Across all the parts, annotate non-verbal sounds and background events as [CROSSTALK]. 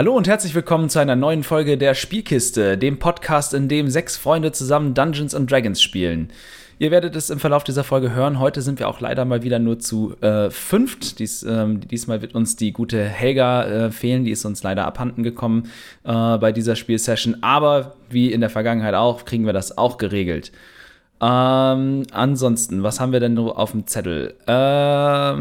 Hallo und herzlich willkommen zu einer neuen Folge der Spielkiste, dem Podcast, in dem sechs Freunde zusammen Dungeons and Dragons spielen. Ihr werdet es im Verlauf dieser Folge hören. Heute sind wir auch leider mal wieder nur zu äh, fünft. Dies, ähm, diesmal wird uns die gute Helga äh, fehlen. Die ist uns leider abhanden gekommen äh, bei dieser Spielsession. Aber wie in der Vergangenheit auch, kriegen wir das auch geregelt. Ähm, ansonsten, was haben wir denn auf dem Zettel? Ähm,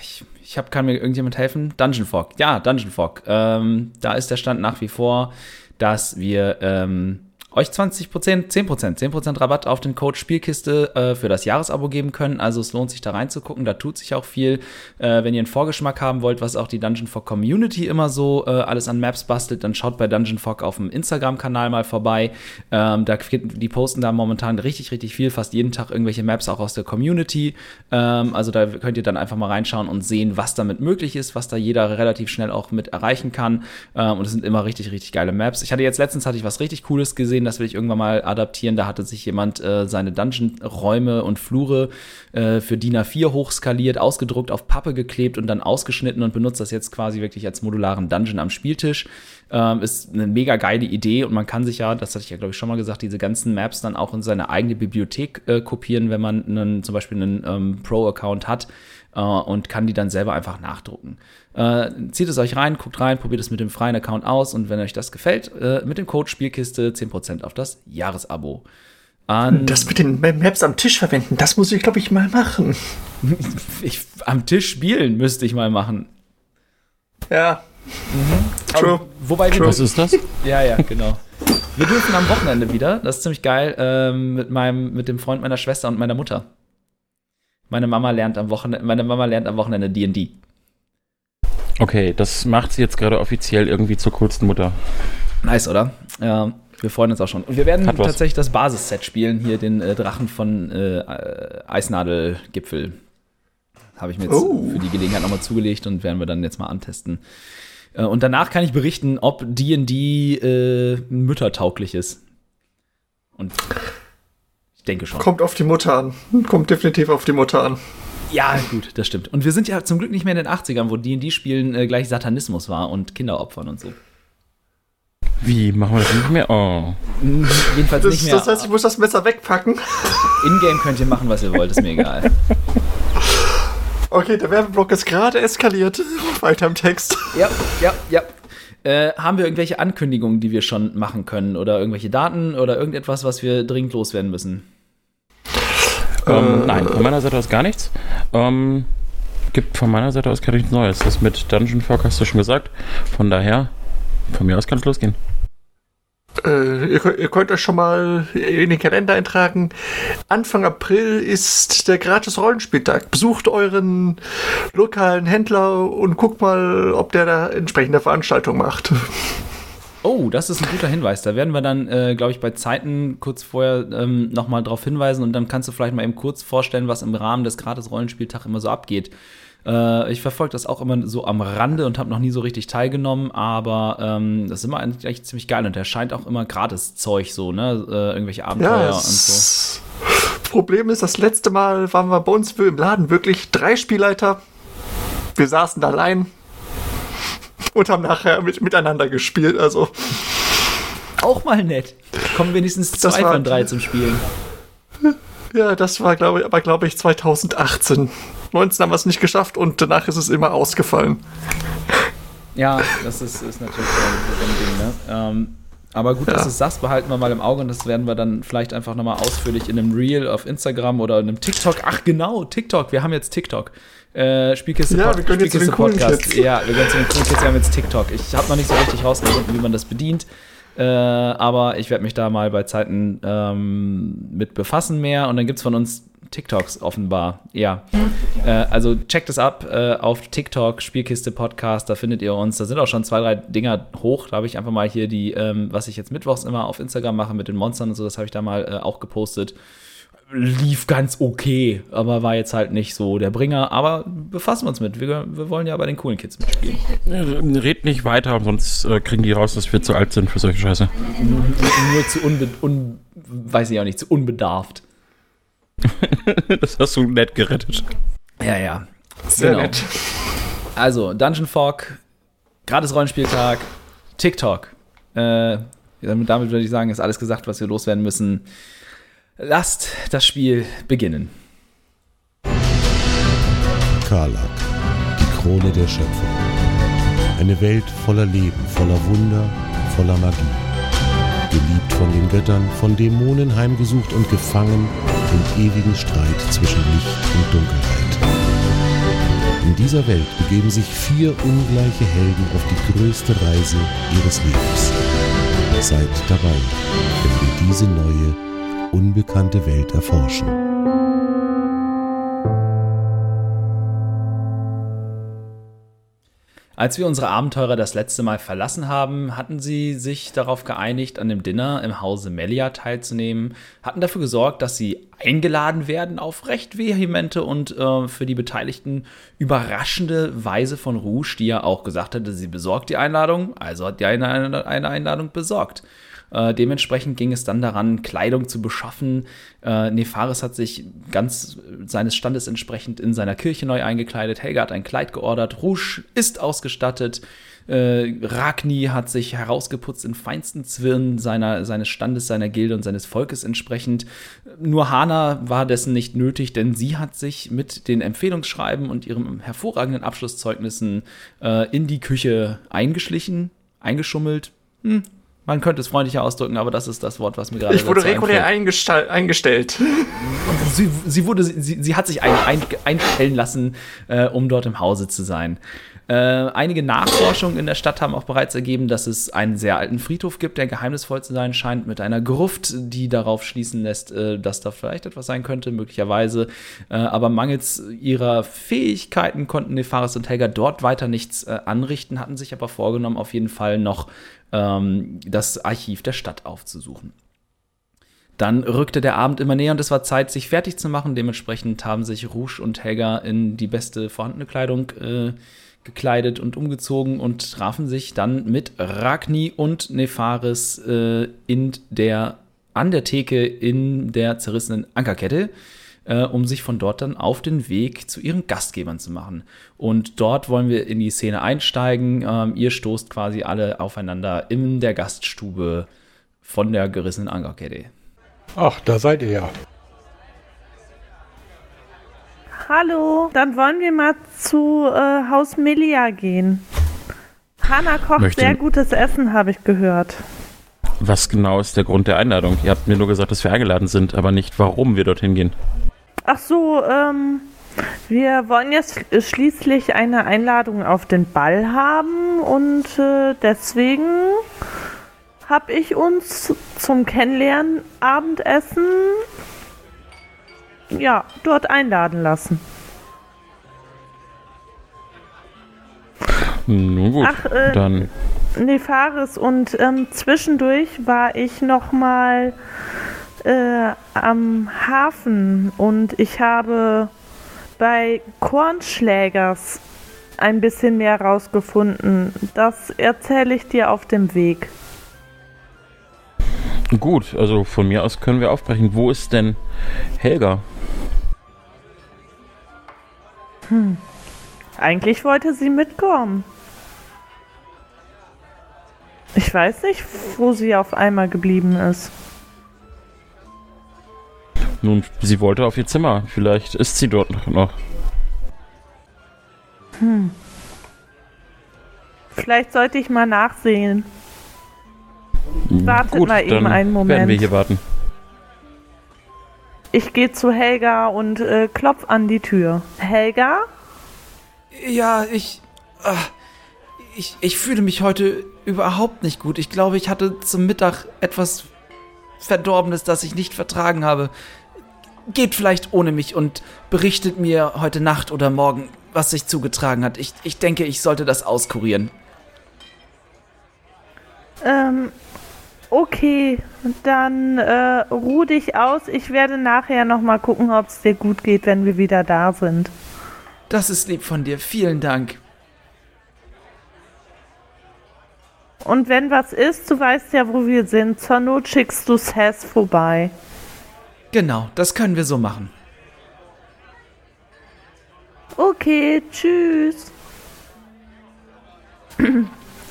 ich ich hab, kann mir irgendjemand helfen? Dungeon Fog. Ja, Dungeon Fog. Ähm, da ist der Stand nach wie vor, dass wir ähm, euch 20%, 10%, 10% Rabatt auf den Code Spielkiste äh, für das Jahresabo geben können. Also es lohnt sich da reinzugucken, da tut sich auch viel. Äh, wenn ihr einen Vorgeschmack haben wollt, was auch die Dungeon Fog Community immer so äh, alles an Maps bastelt, dann schaut bei Dungeon Fog auf dem Instagram-Kanal mal vorbei. Ähm, da, die posten da momentan richtig, richtig viel, fast jeden Tag irgendwelche Maps auch aus der Community. Ähm, also da könnt ihr dann einfach mal reinschauen und sehen, was damit möglich ist, was da jeder relativ schnell auch mit erreichen kann. Ähm, und es sind immer richtig, richtig geile Maps. Ich hatte jetzt letztens hatte ich was richtig Cooles gesehen gesehen, das will ich irgendwann mal adaptieren. Da hatte sich jemand äh, seine Dungeon-Räume und Flure äh, für DIN A4 hochskaliert, ausgedruckt, auf Pappe geklebt und dann ausgeschnitten und benutzt das jetzt quasi wirklich als modularen Dungeon am Spieltisch. Ähm, ist eine mega geile Idee und man kann sich ja, das hatte ich ja glaube ich schon mal gesagt, diese ganzen Maps dann auch in seine eigene Bibliothek äh, kopieren, wenn man einen, zum Beispiel einen ähm, Pro-Account hat äh, und kann die dann selber einfach nachdrucken. Äh, zieht es euch rein, guckt rein, probiert es mit dem freien Account aus und wenn euch das gefällt, äh, mit dem Code Spielkiste 10% auf das Jahresabo. An das mit den Maps am Tisch verwenden, das muss ich, glaube ich, mal machen. [LAUGHS] ich, am Tisch spielen müsste ich mal machen. Ja. Mhm. True. Aber, wobei True. Was ist das? Ja, ja, genau. Wir dürfen am Wochenende wieder, das ist ziemlich geil, ähm, mit meinem, mit dem Freund meiner Schwester und meiner Mutter. Meine Mama lernt am Wochenende, meine Mama lernt am Wochenende D&D. Okay, das macht sie jetzt gerade offiziell irgendwie zur coolsten Mutter. Nice, oder? Ja, wir freuen uns auch schon. Und wir werden tatsächlich das Basisset spielen, hier den äh, Drachen von äh, Eisnadelgipfel. Habe ich mir jetzt oh. für die Gelegenheit nochmal zugelegt und werden wir dann jetzt mal antesten. Äh, und danach kann ich berichten, ob D&D äh, müttertauglich ist. Und ich denke schon. Kommt auf die Mutter an. Kommt definitiv auf die Mutter an. Ja, gut, das stimmt. Und wir sind ja zum Glück nicht mehr in den 80ern, wo D&D-Spielen äh, gleich Satanismus war und Kinderopfern und so. Wie, machen wir das nicht mehr? Oh. Jedenfalls das, nicht mehr. Das heißt, ich muss das Messer wegpacken. [LAUGHS] In-game könnt ihr machen, was ihr wollt, ist mir egal. Okay, der Werbeblock ist gerade eskaliert. Weiter im Text. Ja, ja, ja. Äh, haben wir irgendwelche Ankündigungen, die wir schon machen können? Oder irgendwelche Daten oder irgendetwas, was wir dringend loswerden müssen? Ähm, äh, nein, von meiner Seite aus gar nichts. Ähm, gibt von meiner Seite aus gar nichts Neues. Das mit Dungeon Fog hast du schon gesagt. Von daher, von mir aus kann es losgehen. Äh, ihr, ihr, könnt euch schon mal in den Kalender eintragen. Anfang April ist der gratis Rollenspieltag. Besucht euren lokalen Händler und guckt mal, ob der da entsprechende Veranstaltung macht. Oh, das ist ein guter Hinweis. Da werden wir dann, äh, glaube ich, bei Zeiten kurz vorher ähm, nochmal drauf hinweisen und dann kannst du vielleicht mal eben kurz vorstellen, was im Rahmen des Gratis-Rollenspieltags immer so abgeht. Äh, ich verfolge das auch immer so am Rande und habe noch nie so richtig teilgenommen, aber ähm, das ist immer eigentlich ziemlich geil und der scheint auch immer Gratis-Zeug so, ne? Äh, irgendwelche Abenteuer ja, und so. Problem ist, das letzte Mal waren wir bei uns im Laden wirklich drei Spielleiter. Wir saßen da allein, und haben nachher mit, miteinander gespielt. Also. Auch mal nett. Kommen wenigstens zwei war, von drei zum Spielen. Ja, das war, glaube ich, aber glaube ich 2018. 19 haben wir es nicht geschafft und danach ist es immer ausgefallen. Ja, das ist, ist natürlich so ein Ding, ne? Ähm, aber gut, ja. dass du es sagst, behalten wir mal im Auge und das werden wir dann vielleicht einfach nochmal ausführlich in einem Reel auf Instagram oder in einem TikTok. Ach genau, TikTok, wir haben jetzt TikTok. Äh, Spielkiste, ja, wir können jetzt Spielkiste Podcast. Ja, wir können zu den coolen Kids, wir haben jetzt TikTok. Ich habe noch nicht so richtig rausgefunden, wie man das bedient. Äh, aber ich werde mich da mal bei Zeiten ähm, mit befassen mehr. Und dann gibt es von uns TikToks offenbar. Ja. Äh, also checkt es ab äh, auf TikTok, Spielkiste Podcast, da findet ihr uns. Da sind auch schon zwei, drei Dinger hoch. Da habe ich einfach mal hier die, ähm, was ich jetzt mittwochs immer auf Instagram mache mit den Monstern und so, das habe ich da mal äh, auch gepostet. Lief ganz okay, aber war jetzt halt nicht so der Bringer. Aber befassen wir uns mit. Wir, wir wollen ja bei den coolen Kids mitspielen. Red nicht weiter, sonst äh, kriegen die raus, dass wir zu alt sind für solche Scheiße. Nur zu unbe un weiß ich auch nicht, zu unbedarft. [LAUGHS] das hast du nett gerettet. Ja, ja. Sehr genau. nett. Also, Dungeon Fog, Gratis Rollenspieltag, TikTok. Äh, damit würde ich sagen, ist alles gesagt, was wir loswerden müssen. Lasst das Spiel beginnen. Karlak, die Krone der Schöpfung. Eine Welt voller Leben, voller Wunder, voller Magie. Geliebt von den Göttern, von Dämonen heimgesucht und gefangen im ewigen Streit zwischen Licht und Dunkelheit. In dieser Welt begeben sich vier ungleiche Helden auf die größte Reise ihres Lebens. Seid dabei, wenn wir diese neue, unbekannte Welt erforschen. Als wir unsere Abenteurer das letzte Mal verlassen haben, hatten sie sich darauf geeinigt, an dem Dinner im Hause Melia teilzunehmen, hatten dafür gesorgt, dass sie eingeladen werden auf recht vehemente und äh, für die Beteiligten überraschende Weise von Rouge, die ja auch gesagt hatte, sie besorgt die Einladung, also hat die eine, eine Einladung besorgt. Äh, dementsprechend ging es dann daran, Kleidung zu beschaffen. Äh, Nefaris hat sich ganz seines Standes entsprechend in seiner Kirche neu eingekleidet. Helga hat ein Kleid geordert. Rouge ist ausgestattet. Äh, Ragni hat sich herausgeputzt in feinsten Zwirn seiner, seines Standes, seiner Gilde und seines Volkes entsprechend. Nur Hana war dessen nicht nötig, denn sie hat sich mit den Empfehlungsschreiben und ihren hervorragenden Abschlusszeugnissen äh, in die Küche eingeschlichen, eingeschummelt. Hm, man könnte es freundlicher ausdrücken, aber das ist das Wort, was mir gerade. Ich wurde regulär eingestellt. Sie, sie, wurde, sie, sie hat sich ein, ein, einstellen lassen, äh, um dort im Hause zu sein. Äh, einige Nachforschungen in der Stadt haben auch bereits ergeben, dass es einen sehr alten Friedhof gibt, der geheimnisvoll zu sein scheint, mit einer Gruft, die darauf schließen lässt, äh, dass da vielleicht etwas sein könnte, möglicherweise. Äh, aber mangels ihrer Fähigkeiten konnten Nefaris und Helga dort weiter nichts äh, anrichten, hatten sich aber vorgenommen, auf jeden Fall noch ähm, das Archiv der Stadt aufzusuchen. Dann rückte der Abend immer näher und es war Zeit, sich fertig zu machen. Dementsprechend haben sich Rouge und Helga in die beste vorhandene Kleidung äh, gekleidet und umgezogen und trafen sich dann mit Ragni und Nefaris äh, in der, an der Theke in der zerrissenen Ankerkette äh, um sich von dort dann auf den Weg zu ihren Gastgebern zu machen. Und dort wollen wir in die Szene einsteigen. Ähm, ihr stoßt quasi alle aufeinander in der Gaststube von der gerissenen Ankerkette. Ach, da seid ihr ja. Hallo, dann wollen wir mal zu äh, Haus Melia gehen. Hanna kocht Möchte sehr gutes Essen, habe ich gehört. Was genau ist der Grund der Einladung? Ihr habt mir nur gesagt, dass wir eingeladen sind, aber nicht, warum wir dorthin gehen. Ach so, ähm, wir wollen jetzt schließlich eine Einladung auf den Ball haben und äh, deswegen habe ich uns zum Kennenlernen Abendessen ja, dort einladen lassen. Nun gut, Ach, äh, dann. Nefaris und ähm, zwischendurch war ich noch mal äh, am Hafen und ich habe bei Kornschlägers ein bisschen mehr rausgefunden. Das erzähle ich dir auf dem Weg. Gut, also von mir aus können wir aufbrechen. Wo ist denn Helga? Hm. Eigentlich wollte sie mitkommen. Ich weiß nicht, wo sie auf einmal geblieben ist. Nun, sie wollte auf ihr Zimmer. Vielleicht ist sie dort noch. Hm. Vielleicht sollte ich mal nachsehen. Hm, Wartet Gut, mal eben einen Moment. Werden wir hier warten. Ich gehe zu Helga und äh, klopf an die Tür. Helga? Ja, ich, äh, ich. Ich fühle mich heute überhaupt nicht gut. Ich glaube, ich hatte zum Mittag etwas Verdorbenes, das ich nicht vertragen habe geht vielleicht ohne mich und berichtet mir heute Nacht oder morgen, was sich zugetragen hat. Ich, ich denke, ich sollte das auskurieren. Ähm, okay, dann äh, ruh dich aus. Ich werde nachher nochmal gucken, ob es dir gut geht, wenn wir wieder da sind. Das ist lieb von dir. Vielen Dank. Und wenn was ist, du weißt ja, wo wir sind. Zur Not schickst du Sass vorbei. Genau, das können wir so machen. Okay, tschüss. [CLEARS THROAT]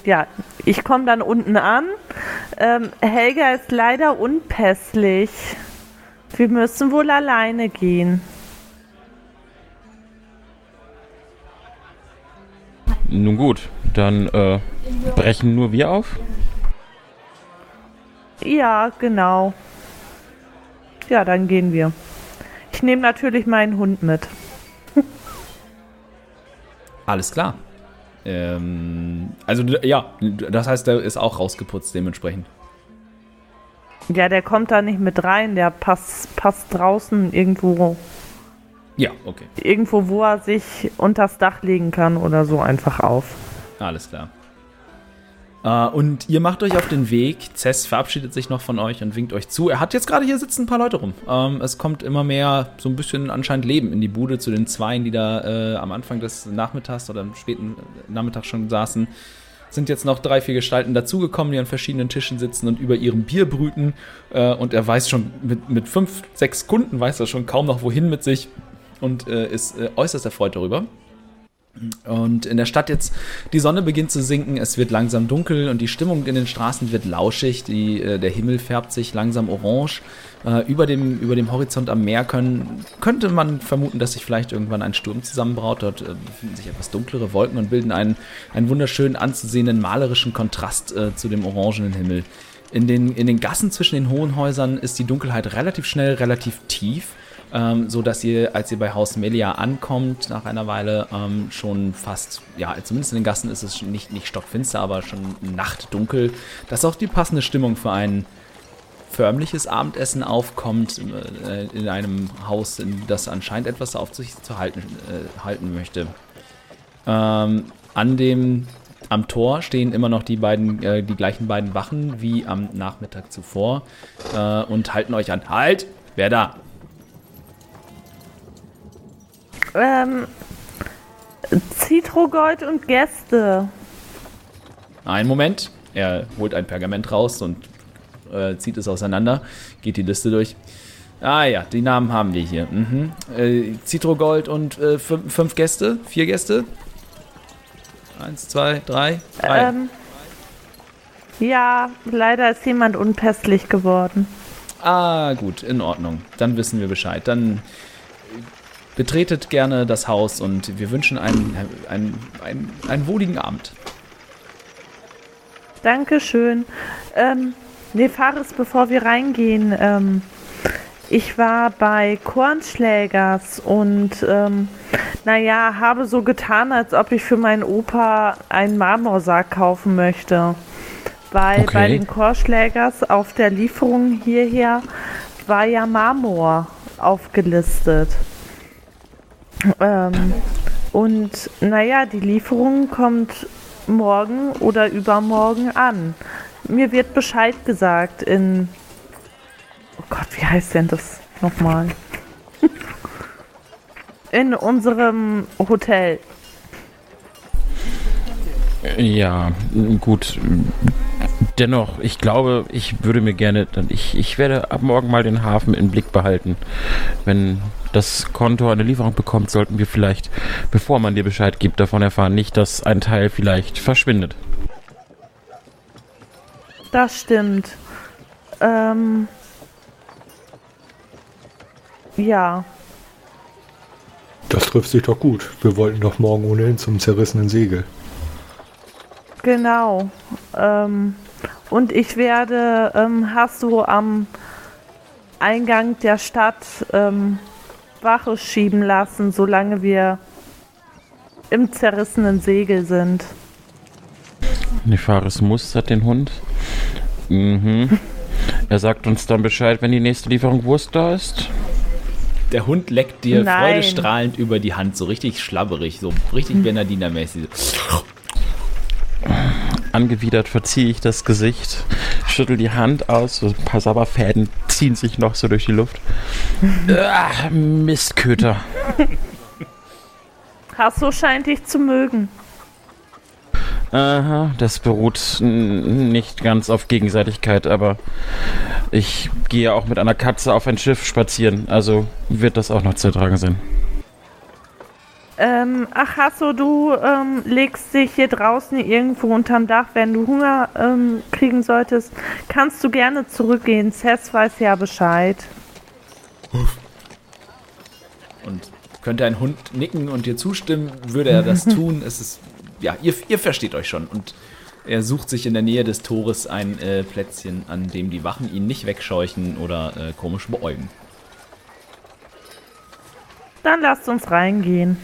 ja, ich komme dann unten an. Ähm, Helga ist leider unpässlich. Wir müssen wohl alleine gehen. Nun gut, dann äh, brechen nur wir auf. Ja, genau. Ja, dann gehen wir. Ich nehme natürlich meinen Hund mit. Alles klar. Ähm, also ja, das heißt, der ist auch rausgeputzt dementsprechend. Ja, der kommt da nicht mit rein. Der passt, passt draußen irgendwo, Ja, okay. irgendwo, wo er sich unters Dach legen kann oder so einfach auf. Alles klar. Äh, und ihr macht euch auf den Weg. Cess verabschiedet sich noch von euch und winkt euch zu. Er hat jetzt gerade hier sitzen ein paar Leute rum. Ähm, es kommt immer mehr so ein bisschen anscheinend Leben in die Bude zu den Zweien, die da äh, am Anfang des Nachmittags oder am späten Nachmittag schon saßen. Sind jetzt noch drei, vier Gestalten dazugekommen, die an verschiedenen Tischen sitzen und über ihrem Bier brüten. Äh, und er weiß schon, mit, mit fünf, sechs Kunden weiß er schon kaum noch wohin mit sich und ist äußerst erfreut darüber. Und in der Stadt jetzt, die Sonne beginnt zu sinken, es wird langsam dunkel und die Stimmung in den Straßen wird lauschig, die, äh, der Himmel färbt sich langsam orange. Äh, über, dem, über dem Horizont am Meer können, könnte man vermuten, dass sich vielleicht irgendwann ein Sturm zusammenbraut. Dort äh, befinden sich etwas dunklere Wolken und bilden einen, einen wunderschön anzusehenden malerischen Kontrast äh, zu dem orangenen Himmel. In den, in den Gassen zwischen den hohen Häusern ist die Dunkelheit relativ schnell, relativ tief ähm, so dass ihr, als ihr bei Haus Melia ankommt, nach einer Weile ähm, schon fast, ja, zumindest in den Gassen ist es nicht, nicht stockfinster, aber schon nachtdunkel, dass auch die passende Stimmung für ein förmliches Abendessen aufkommt äh, in einem Haus, in das anscheinend etwas auf sich zu halten, äh, halten möchte. Ähm, an dem am Tor stehen immer noch die beiden, äh, die gleichen beiden Wachen wie am Nachmittag zuvor äh, und halten euch an. Halt! Wer da? Ähm, Zitrogold und Gäste. Einen Moment. Er holt ein Pergament raus und äh, zieht es auseinander, geht die Liste durch. Ah ja, die Namen haben wir hier. Mhm. Äh, Citrogold und äh, fünf, fünf Gäste, vier Gäste. Eins, zwei, drei, drei. Ähm, ja, leider ist jemand unpässlich geworden. Ah, gut, in Ordnung. Dann wissen wir Bescheid. Dann betretet gerne das Haus und wir wünschen einen, einen, einen, einen wohligen Abend. Dankeschön. Ähm, Nefaris, bevor wir reingehen, ähm, ich war bei Kornschlägers und ähm, naja, habe so getan, als ob ich für meinen Opa einen Marmorsarg kaufen möchte. Weil Okay. bei den Kornschlägers auf der Lieferung hierher war ja Marmor aufgelistet. Ähm, und naja, die Lieferung kommt morgen oder übermorgen an. Mir wird Bescheid gesagt in. Oh Gott, wie heißt denn das nochmal? [LAUGHS] In unserem Hotel. Ja, gut. Dennoch, ich glaube, ich würde mir gerne, ich, ich werde ab morgen mal den Hafen im Blick behalten. Wenn das Konto eine Lieferung bekommt, sollten wir vielleicht, bevor man dir Bescheid gibt, davon erfahren, nicht, dass ein Teil vielleicht verschwindet. Das stimmt. Ähm. Ja. Das trifft sich doch gut. Wir wollten doch morgen ohnehin zum zerrissenen Segel. Genau. Ähm, und ich werde ähm, Hasso am Eingang der Stadt ähm, Wache schieben lassen, solange wir im zerrissenen Segel sind. Nefaris mustert den Hund. Mhm. Er sagt uns dann Bescheid, wenn die nächste Lieferung Wurst da ist. Der Hund leckt dir Nein. freudestrahlend über die Hand, so richtig schlabberig, so richtig [LAUGHS] Bernardiner-mäßig. Angewidert verziehe ich das Gesicht, schüttel die Hand aus, so ein paar Sabberfäden ziehen sich noch so durch die Luft. [LAUGHS] ah, Mistköter. Hasso scheint dich zu mögen. Aha, das beruht nicht ganz auf Gegenseitigkeit, aber ich gehe auch mit einer Katze auf ein Schiff spazieren, also wird das auch noch zu ertragen sein. Ähm, ach, Hasso, du ähm, legst dich hier draußen irgendwo unterm Dach, wenn du Hunger ähm, kriegen solltest. Kannst du gerne zurückgehen. Cess weiß ja Bescheid. Und könnte ein Hund nicken und dir zustimmen, würde er das [LAUGHS] tun. Es ist, ja, ihr, ihr versteht euch schon. Und er sucht sich in der Nähe des Tores ein äh, Plätzchen, an dem die Wachen ihn nicht wegscheuchen oder äh, komisch beäugen. Dann lasst uns reingehen.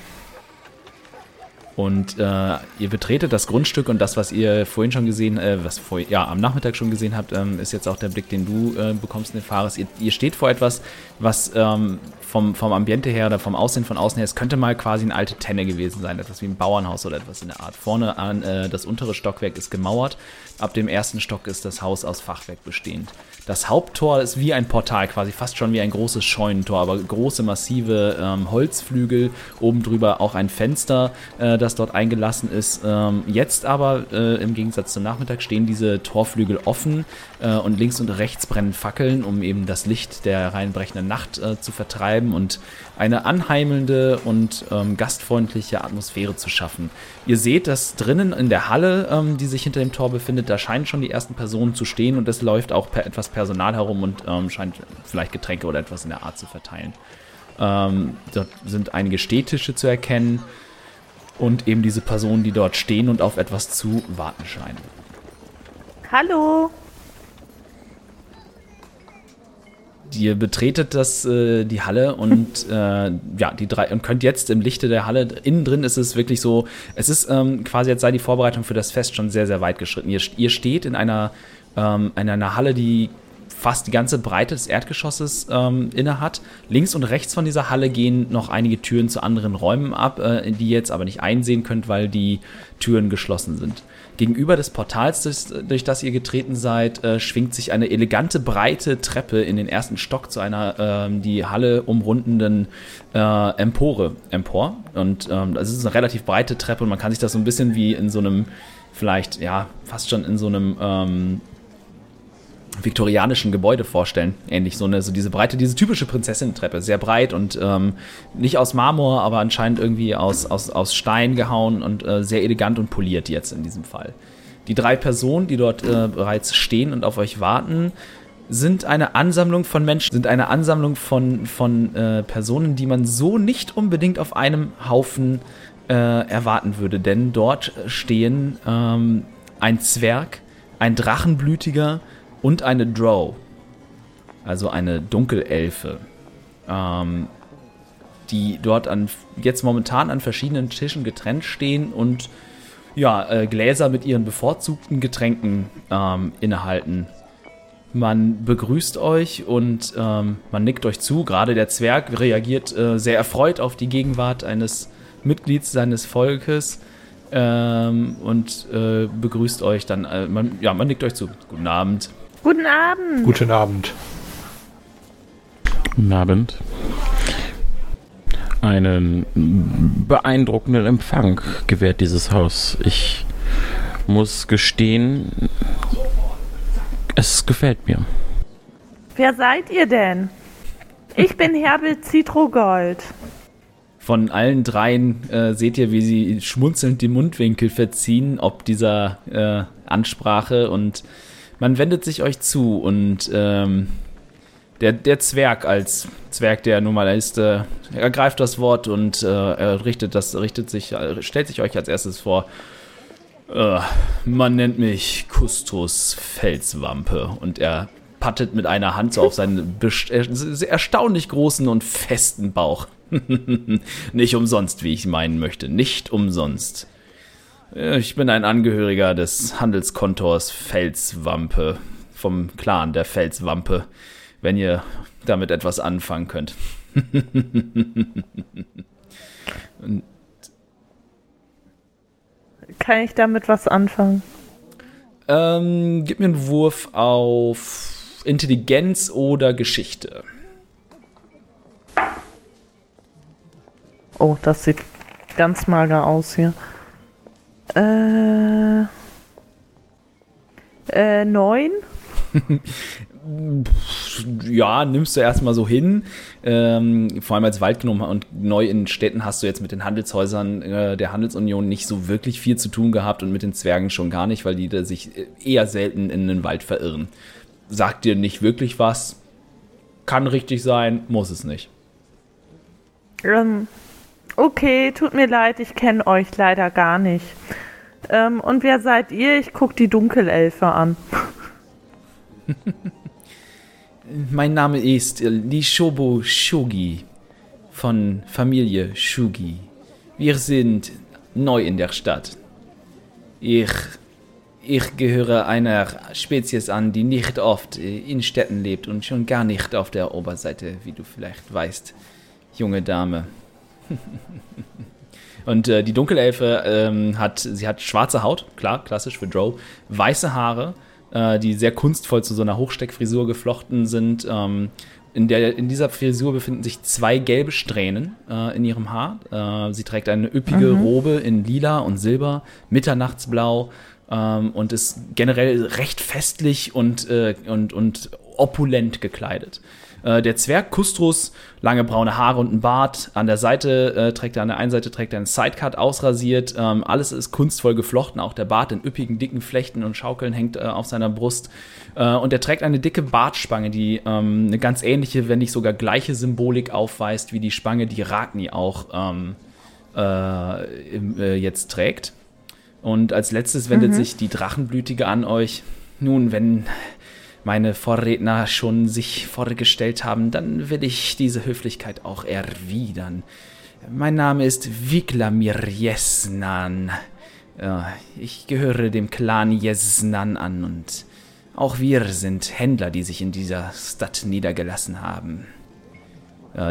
Und äh, ihr betretet das Grundstück und das, was ihr vorhin schon gesehen, äh, was vor, ja, am Nachmittag schon gesehen habt, ähm, ist jetzt auch der Blick, den du äh, bekommst, Nefaris. Ihr, ihr steht vor etwas, was ähm, vom, vom Ambiente her oder vom Aussehen von außen her, es könnte mal quasi eine alte Tenne gewesen sein, etwas wie ein Bauernhaus oder etwas in der Art. Vorne an äh, das untere Stockwerk ist gemauert, ab dem ersten Stock ist das Haus aus Fachwerk bestehend. Das Haupttor ist wie ein Portal, quasi fast schon wie ein großes Scheunentor, aber große, massive ähm, Holzflügel, oben drüber auch ein Fenster, äh, das dort eingelassen ist. Ähm, jetzt aber, äh, im Gegensatz zum Nachmittag, stehen diese Torflügel offen äh, und links und rechts brennen Fackeln, um eben das Licht der reinbrechenden Nacht äh, zu vertreiben und eine anheimelnde und ähm, gastfreundliche Atmosphäre zu schaffen. Ihr seht, dass drinnen in der Halle, ähm, die sich hinter dem Tor befindet, da scheinen schon die ersten Personen zu stehen und es läuft auch per etwas Personal herum und ähm, scheint vielleicht Getränke oder etwas in der Art zu verteilen. Ähm, dort sind einige Stehtische zu erkennen und eben diese Personen, die dort stehen und auf etwas zu warten scheinen. Hallo. Ihr betretet das, äh, die Halle und [LAUGHS] äh, ja, die drei und könnt jetzt im Lichte der Halle, innen drin ist es wirklich so, es ist ähm, quasi jetzt sei die Vorbereitung für das Fest schon sehr, sehr weit geschritten. Ihr, ihr steht in einer, ähm, in einer Halle, die fast die ganze Breite des Erdgeschosses ähm, inne hat. Links und rechts von dieser Halle gehen noch einige Türen zu anderen Räumen ab, äh, die ihr jetzt aber nicht einsehen könnt, weil die Türen geschlossen sind. Gegenüber des Portals, durch, durch das ihr getreten seid, äh, schwingt sich eine elegante, breite Treppe in den ersten Stock zu einer ähm, die Halle umrundenden äh, Empore empor. Und ähm, das ist eine relativ breite Treppe und man kann sich das so ein bisschen wie in so einem, vielleicht, ja, fast schon in so einem ähm, viktorianischen Gebäude vorstellen. Ähnlich so eine, so diese breite, diese typische Prinzessin-Treppe. Sehr breit und ähm, nicht aus Marmor, aber anscheinend irgendwie aus, aus, aus Stein gehauen und äh, sehr elegant und poliert jetzt in diesem Fall. Die drei Personen, die dort äh, bereits stehen und auf euch warten, sind eine Ansammlung von Menschen, sind eine Ansammlung von, von äh, Personen, die man so nicht unbedingt auf einem Haufen äh, erwarten würde. Denn dort stehen ähm, ein Zwerg, ein Drachenblütiger, und eine Drow, also eine Dunkelelfe, ähm, die dort an, jetzt momentan an verschiedenen Tischen getrennt stehen und ja, äh, Gläser mit ihren bevorzugten Getränken ähm, innehalten. Man begrüßt euch und ähm, man nickt euch zu. Gerade der Zwerg reagiert äh, sehr erfreut auf die Gegenwart eines Mitglieds seines Volkes ähm, und äh, begrüßt euch dann. Äh, man, ja, man nickt euch zu. Guten Abend. Guten Abend. Guten Abend. Guten Abend. Einen beeindruckenden Empfang gewährt dieses Haus. Ich muss gestehen, es gefällt mir. Wer seid ihr denn? Ich bin Herbert Citrogold. Von allen dreien äh, seht ihr, wie sie schmunzelnd die Mundwinkel verziehen, ob dieser äh, Ansprache und man wendet sich euch zu und ähm, der, der Zwerg als Zwerg, der nun mal ist, äh, ergreift das Wort und äh, er richtet das, richtet sich, äh, stellt sich euch als erstes vor. Äh, man nennt mich Kustus Felswampe und er pattet mit einer Hand so auf seinen erstaunlich großen und festen Bauch. [LAUGHS] Nicht umsonst, wie ich meinen möchte. Nicht umsonst. Ich bin ein Angehöriger des Handelskontors Felswampe, vom Clan der Felswampe, wenn ihr damit etwas anfangen könnt. [LAUGHS] Kann ich damit was anfangen? Ähm, gib mir einen Wurf auf Intelligenz oder Geschichte. Oh, das sieht ganz mager aus hier. Äh. Äh, neun? ja, nimmst du erstmal so hin. Ähm, vor allem als Waldgnom und neu in Städten hast du jetzt mit den Handelshäusern äh, der Handelsunion nicht so wirklich viel zu tun gehabt und mit den Zwergen schon gar nicht, weil die da sich eher selten in den Wald verirren. Sagt dir nicht wirklich was. Kann richtig sein, muss es nicht. Ähm, okay, tut mir leid, ich kenne euch leider gar nicht. Ähm, und wer seid ihr? Ich guck die Dunkelelfe an. [LAUGHS] Mein Name ist Lishobo Shugi von Familie Shugi. Wir sind neu in der Stadt. Ich, ich gehöre einer Spezies an, die nicht oft in Städten lebt und schon gar nicht auf der Oberseite, wie du vielleicht weißt, junge Dame. [LAUGHS] Und äh, die Dunkelelfe ähm, hat, sie hat schwarze Haut, klar, klassisch für Drow, weiße Haare, äh, die sehr kunstvoll zu so einer Hochsteckfrisur geflochten sind. Ähm, in, der, in dieser Frisur befinden sich zwei gelbe Strähnen äh, in ihrem Haar. Äh, sie trägt eine üppige mhm. Robe in lila und silber, mitternachtsblau ähm, und ist generell recht festlich und, äh, und, und opulent gekleidet. Äh, der Zwerg Kustrus, lange braune Haare und ein Bart. An der Seite äh, trägt er, an der einen Seite trägt er einen Sidecut ausrasiert. Ähm, alles ist kunstvoll geflochten. Auch der Bart in üppigen, dicken Flechten und Schaukeln hängt äh, auf seiner Brust. Äh, und er trägt eine dicke Bartspange, die ähm, eine ganz ähnliche, wenn nicht sogar gleiche Symbolik aufweist, wie die Spange, die Ragni auch ähm, äh, jetzt trägt. Und als letztes wendet mhm. sich die Drachenblütige an euch. Nun, wenn meine Vorredner schon sich vorgestellt haben, dann will ich diese Höflichkeit auch erwidern. Mein Name ist Viklamir Jesnan. Ich gehöre dem Clan Jesnan an und auch wir sind Händler, die sich in dieser Stadt niedergelassen haben.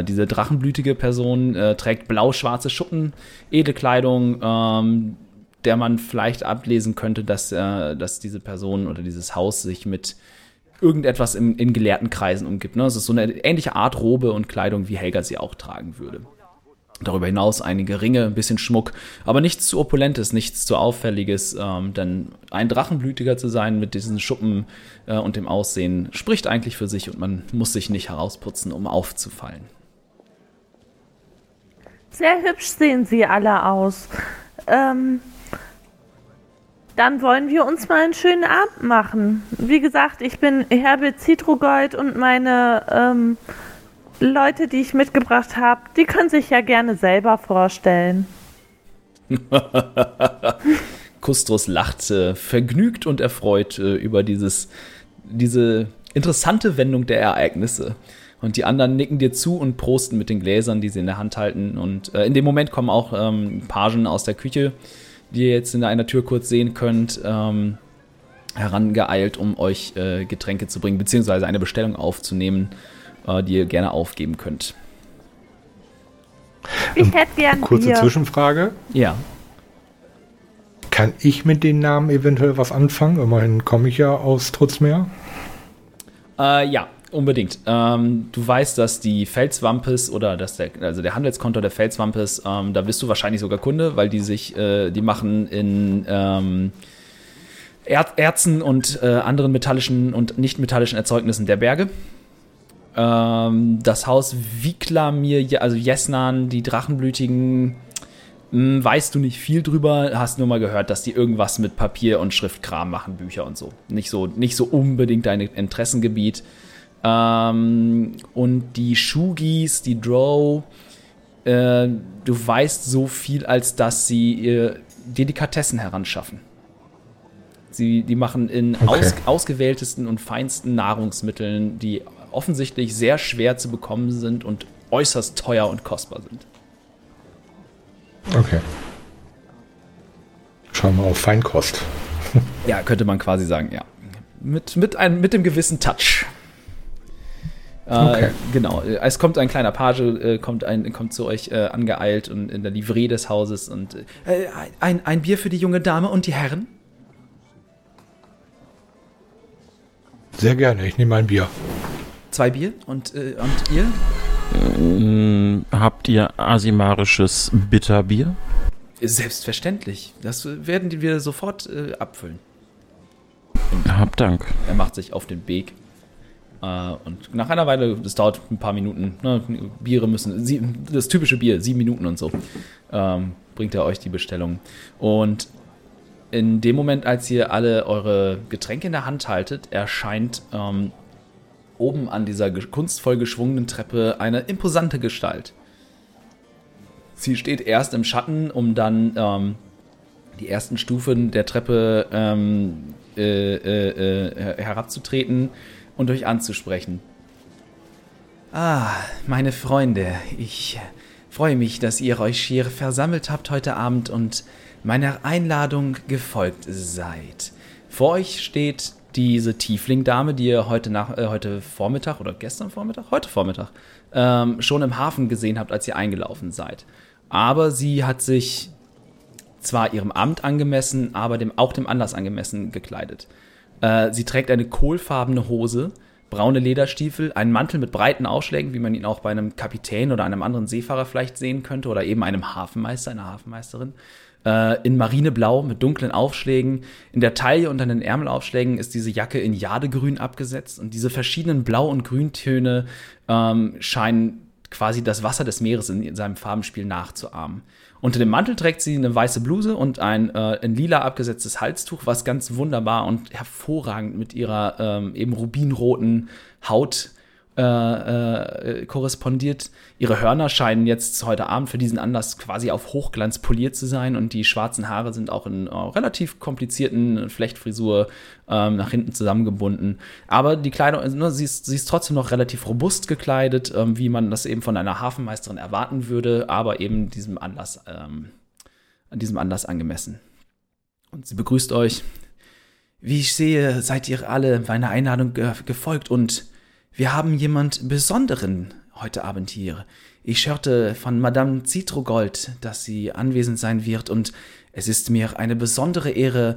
Diese drachenblütige Person äh, trägt blau-schwarze Schuppen, Edelkleidung, ähm, der man vielleicht ablesen könnte, dass, äh, dass diese Person oder dieses Haus sich mit irgendetwas in, in gelehrten Kreisen umgibt. Ne? Es ist so eine ähnliche Art Robe und Kleidung, wie Helga sie auch tragen würde. Darüber hinaus einige Ringe, ein bisschen Schmuck, aber nichts zu opulentes, nichts zu auffälliges, ähm, denn ein Drachenblütiger zu sein mit diesen Schuppen äh, und dem Aussehen spricht eigentlich für sich und man muss sich nicht herausputzen, um aufzufallen. Sehr hübsch sehen sie alle aus. Ähm, dann wollen wir uns mal einen schönen Abend machen. Wie gesagt, ich bin Herbert Zitrogold und meine ähm, Leute, die ich mitgebracht habe, die können sich ja gerne selber vorstellen. [LAUGHS] Kustrus lacht äh, vergnügt und erfreut äh, über dieses, diese interessante Wendung der Ereignisse. Und die anderen nicken dir zu und prosten mit den Gläsern, die sie in der Hand halten. Und äh, in dem Moment kommen auch ähm, Pagen aus der Küche die ihr jetzt in einer Tür kurz sehen könnt, ähm, herangeeilt, um euch äh, Getränke zu bringen, beziehungsweise eine Bestellung aufzunehmen, äh, die ihr gerne aufgeben könnt. Ich hätte gerne Kurze Bier. Zwischenfrage. Ja. Kann ich mit den Namen eventuell was anfangen? Immerhin komme ich ja aus Trutzmeer. Äh, ja, Unbedingt. Ähm, du weißt, dass die Felswampes oder dass der, also der Handelskonto der Felswampes, ähm, da bist du wahrscheinlich sogar Kunde, weil die sich, äh, die machen in ähm, er Erzen und äh, anderen metallischen und nicht metallischen Erzeugnissen der Berge. Ähm, das Haus Viklamir, also Jesnan, die Drachenblütigen, mh, hm, weißt du nicht viel drüber, hast nur mal gehört, dass die irgendwas mit Papier und Schriftkram machen, Bücher und so. Nicht so, nicht so unbedingt dein Interessengebiet. Ähm, und die Shugis, die Drow, äh, du weißt so viel, als dass sie äh, Delikatessen heranschaffen. Sie, die machen in okay. aus, ausgewähltesten und feinsten Nahrungsmitteln, die offensichtlich sehr schwer zu bekommen sind und äußerst teuer und kostbar sind. Okay. Schauen wir auf Feinkost. ja, könnte man quasi sagen, ja. Mit, mit, einem, mit dem gewissen Touch. Äh, okay. Genau. Es kommt ein kleiner Page, äh, kommt, ein, kommt zu euch äh, angeeilt und in der Livree des Hauses und äh, ein, ein Bier für die junge Dame und die Herren. Sehr gerne, ich nehme ein Bier. Zwei Bier und, äh, und ihr? Ähm, habt ihr asimarisches Bitterbier? Selbstverständlich. Das werden wir sofort äh, abfüllen. Hab Dank. Er macht sich auf den Weg Äh, und nach einer Weile, das dauert ein paar Minuten, ne, Biere müssen, das typische Bier, sieben Minuten und so, ähm, bringt er euch die Bestellung. Und in dem Moment, als ihr alle eure Getränke in der Hand haltet, erscheint ähm, oben an dieser kunstvoll geschwungenen Treppe eine imposante Gestalt. Sie steht erst im Schatten, um dann ähm, die ersten Stufen der Treppe ähm, äh, äh, äh, herabzutreten und euch anzusprechen. Ah, meine Freunde, ich freue mich, dass ihr euch hier versammelt habt heute Abend und meiner Einladung gefolgt seid. Vor euch steht diese Tiefling-Dame, die ihr heute, nach, äh, heute Vormittag oder gestern Vormittag, heute Vormittag, ähm, schon im Hafen gesehen habt, als ihr eingelaufen seid. Aber sie hat sich zwar ihrem Amt angemessen, aber dem, auch dem Anlass angemessen gekleidet. Äh, sie trägt eine kohlfarbene Hose, braune Lederstiefel, einen Mantel mit breiten Ausschlägen, wie man ihn auch bei einem Kapitän oder einem anderen Seefahrer vielleicht sehen könnte, oder eben einem Hafenmeister, einer Hafenmeisterin. Äh, in Marineblau mit dunklen Aufschlägen. In der Taille und an den Ärmelaufschlägen ist diese Jacke in Jadegrün abgesetzt und diese verschiedenen Blau- und Grüntöne ähm, scheinen quasi das Wasser des Meeres in seinem Farbenspiel nachzuahmen. Unter dem Mantel trägt sie eine weiße Bluse und ein äh, in lila abgesetztes Halstuch, was ganz wunderbar und hervorragend mit ihrer ähm, eben rubinroten Haut äh, äh, korrespondiert. Ihre Hörner scheinen jetzt heute Abend für diesen Anlass quasi auf Hochglanz poliert zu sein und die schwarzen Haare sind auch in äh, relativ komplizierten Flechtfrisur ähm, nach hinten zusammengebunden. Aber die Kleidung, also, ne, sie, ist, sie ist trotzdem noch relativ robust gekleidet, ähm, wie man das eben von einer Hafenmeisterin erwarten würde, aber eben diesem Anlass, ähm, an diesem Anlass angemessen. Und sie begrüßt euch. Wie ich sehe, seid ihr alle meiner Einladung ge gefolgt und wir haben jemand Besonderen heute Abend hier. Ich hörte von Madame Zitrogold, dass sie anwesend sein wird und es ist mir eine besondere Ehre,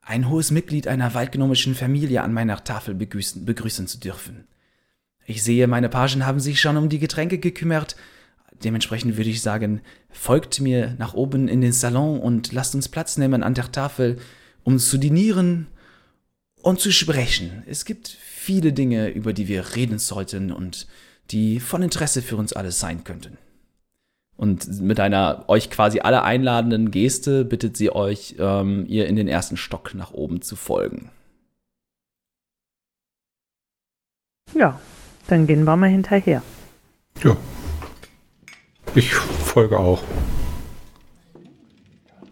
ein hohes Mitglied einer waldgenomischen Familie an meiner Tafel begrüßen, begrüßen zu dürfen. Ich sehe, meine Pagen haben sich schon um die Getränke gekümmert. Dementsprechend würde ich sagen, folgt mir nach oben in den Salon und lasst uns Platz nehmen an der Tafel, um zu dinieren und zu sprechen. Es gibt viele Dinge, über die wir reden sollten und die von Interesse für uns alles sein könnten. Und mit einer euch quasi alle einladenden Geste bittet sie euch, ähm, ihr in den ersten Stock nach oben zu folgen. Ja, dann gehen wir mal hinterher. Ja. Ich folge auch.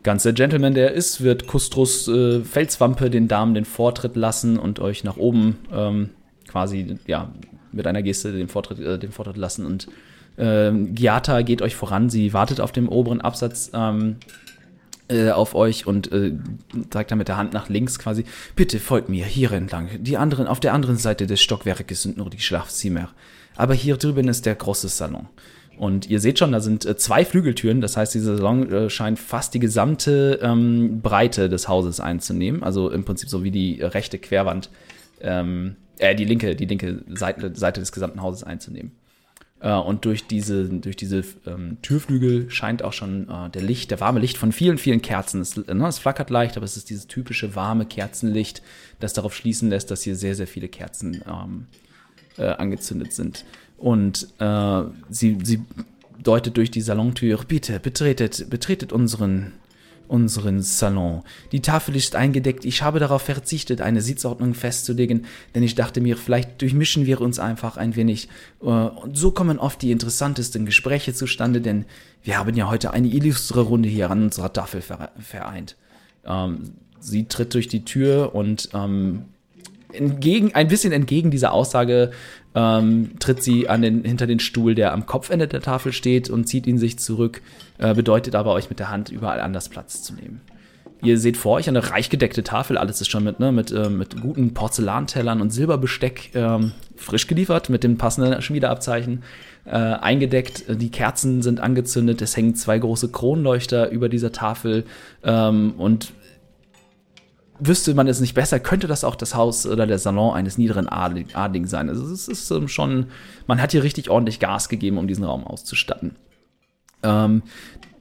Ganz der Gentleman, der er ist, wird Kustrus äh, Felswampe den Damen den Vortritt lassen und euch nach oben ähm, quasi, ja, mit einer Geste den Vortritt, äh, den Vortritt lassen. Und ähm, Giata geht euch voran. Sie wartet auf dem oberen Absatz ähm, äh, auf euch und äh, zeigt dann mit der Hand nach links quasi. Bitte folgt mir hier entlang. Die anderen, auf der anderen Seite des Stockwerkes sind nur die Schlafzimmer. Aber hier drüben ist der große Salon. Und ihr seht schon, da sind äh, zwei Flügeltüren. Das heißt, dieser Salon äh, scheint fast die gesamte ähm, Breite des Hauses einzunehmen. Also im Prinzip so wie die rechte Querwand, ähm, äh, die linke, die linke Seite, Seite des gesamten Hauses einzunehmen. Äh, und durch diese, durch diese ähm, Türflügel scheint auch schon äh, der Licht, der warme Licht von vielen, vielen Kerzen. Es, ne, es flackert leicht, aber es ist dieses typische warme Kerzenlicht, das darauf schließen lässt, dass hier sehr, sehr viele Kerzen ähm, äh, angezündet sind. Und äh, sie, sie deutet durch die Salontür, bitte, betretet, betretet unseren, unseren Salon. Die Tafel ist eingedeckt. Ich habe darauf verzichtet, eine Sitzordnung festzulegen, denn ich dachte mir, vielleicht durchmischen wir uns einfach ein wenig. Äh, und so kommen oft die interessantesten Gespräche zustande, denn wir haben ja heute eine illustre Runde hier an unserer Tafel vereint. Ähm, sie tritt durch die Tür und ähm, entgegen, ein bisschen entgegen dieser Aussage ähm, tritt sie an den, hinter den Stuhl, der am Kopfende der Tafel steht und zieht ihn sich zurück, äh, bedeutet aber euch mit der Hand überall anders Platz zu nehmen. Ihr seht vor euch eine reich gedeckte Tafel, alles ist schon mit, ne, mit, äh, mit guten Porzellantellern und Silberbesteck ähm, frisch geliefert, mit dem passenden Schmiedeabzeichen äh, eingedeckt. Die Kerzen sind angezündet, es hängen zwei große Kronleuchter über dieser Tafel ähm, und wüsste man es nicht besser, könnte das auch das Haus oder der Salon eines niederen Adlig Adligen sein. Also es ist ähm, schon, man hat hier richtig ordentlich Gas gegeben, um diesen Raum auszustatten. Ähm,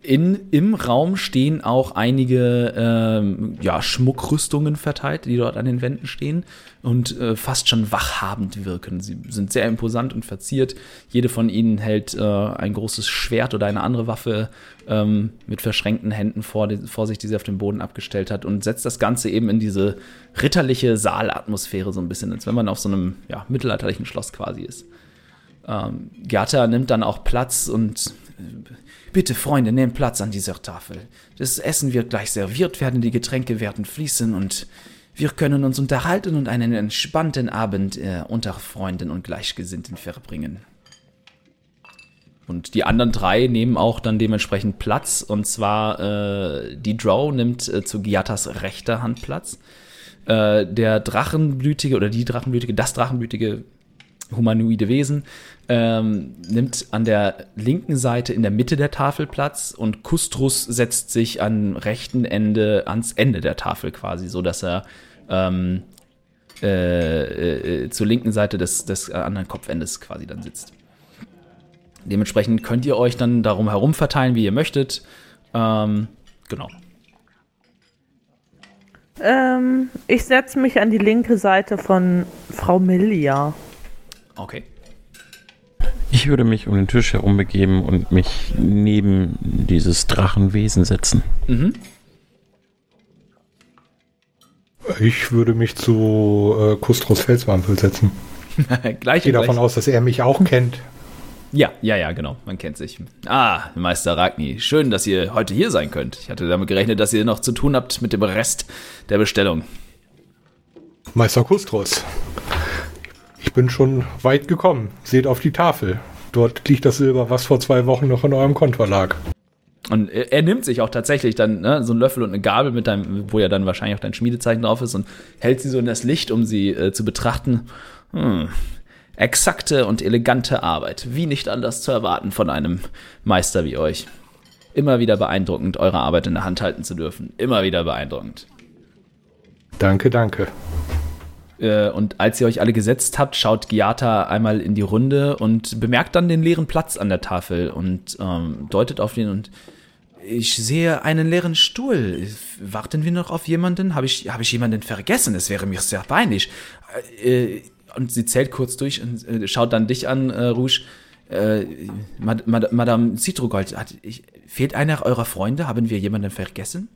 in, Im Raum stehen auch einige ähm, ja, Schmuckrüstungen verteilt, die dort an den Wänden stehen und äh, fast schon wachhabend wirken. Sie sind sehr imposant und verziert. Jede von ihnen hält äh, ein großes Schwert oder eine andere Waffe ähm, mit verschränkten Händen vor, vor sich, die sie auf dem Boden abgestellt hat und setzt das Ganze eben in diese ritterliche Saalatmosphäre so ein bisschen, als wenn man auf so einem ja, mittelalterlichen Schloss quasi ist. Ähm, Gerta nimmt dann auch Platz und äh, Bitte, Freunde, nehmt Platz an dieser Tafel. Das Essen wird gleich serviert werden, die Getränke werden fließen und wir können uns unterhalten und einen entspannten Abend äh, unter Freunden und Gleichgesinnten verbringen. Und die anderen drei nehmen auch dann dementsprechend Platz. Und zwar äh, die Drow nimmt äh, zu Giatas rechter Hand Platz. Äh, der Drachenblütige oder die Drachenblütige, das Drachenblütige humanoide Wesen, ähm, nimmt an der linken Seite in der Mitte der Tafel Platz und Kustrus setzt sich am rechten Ende ans Ende der Tafel quasi, so dass er ähm, äh, äh, zur linken Seite des, des anderen Kopfendes quasi dann sitzt. Dementsprechend könnt ihr euch dann darum herum verteilen, wie ihr möchtet. Ähm, genau. Ähm, ich setze mich an die linke Seite von Frau Millia. Okay. Ich würde mich um den Tisch herum begeben und mich neben dieses Drachenwesen setzen. Mhm. Ich würde mich zu äh, Kustros Felswampel setzen. [LAUGHS] gleich Ich gehe davon aus, dass er mich auch kennt. Ja, ja, ja, genau. Man kennt sich. Ah, Meister Ragni. Schön, dass ihr heute hier sein könnt. Ich hatte damit gerechnet, dass ihr noch zu tun habt mit dem Rest der Bestellung. Meister Kustros. Ich bin schon weit gekommen. Seht auf die Tafel. Dort liegt das Silber, was vor zwei Wochen noch in eurem Konto lag. Und er, er nimmt sich auch tatsächlich dann ne, so einen Löffel und eine Gabel mit deinem, wo ja dann wahrscheinlich auch dein Schmiedezeichen drauf ist und hält sie so in das Licht, um sie äh, zu betrachten. Hm. Exakte und elegante Arbeit, wie nicht anders zu erwarten von einem Meister wie euch. Immer wieder beeindruckend, eure Arbeit in der Hand halten zu dürfen. Immer wieder beeindruckend. Danke, danke. Äh, und als ihr euch alle gesetzt habt, schaut Giata einmal in die Runde und bemerkt dann den leeren Platz an der Tafel und ähm, deutet auf den und ich sehe einen leeren Stuhl. Warten wir noch auf jemanden? Habe ich, habe ich jemanden vergessen? Es wäre mir sehr peinlich. Äh, und sie zählt kurz durch und äh, schaut dann dich an, äh, Rouge. Äh, Mad Mad Madame Citrogold, hat, ich, fehlt einer eurer Freunde? Haben wir jemanden vergessen?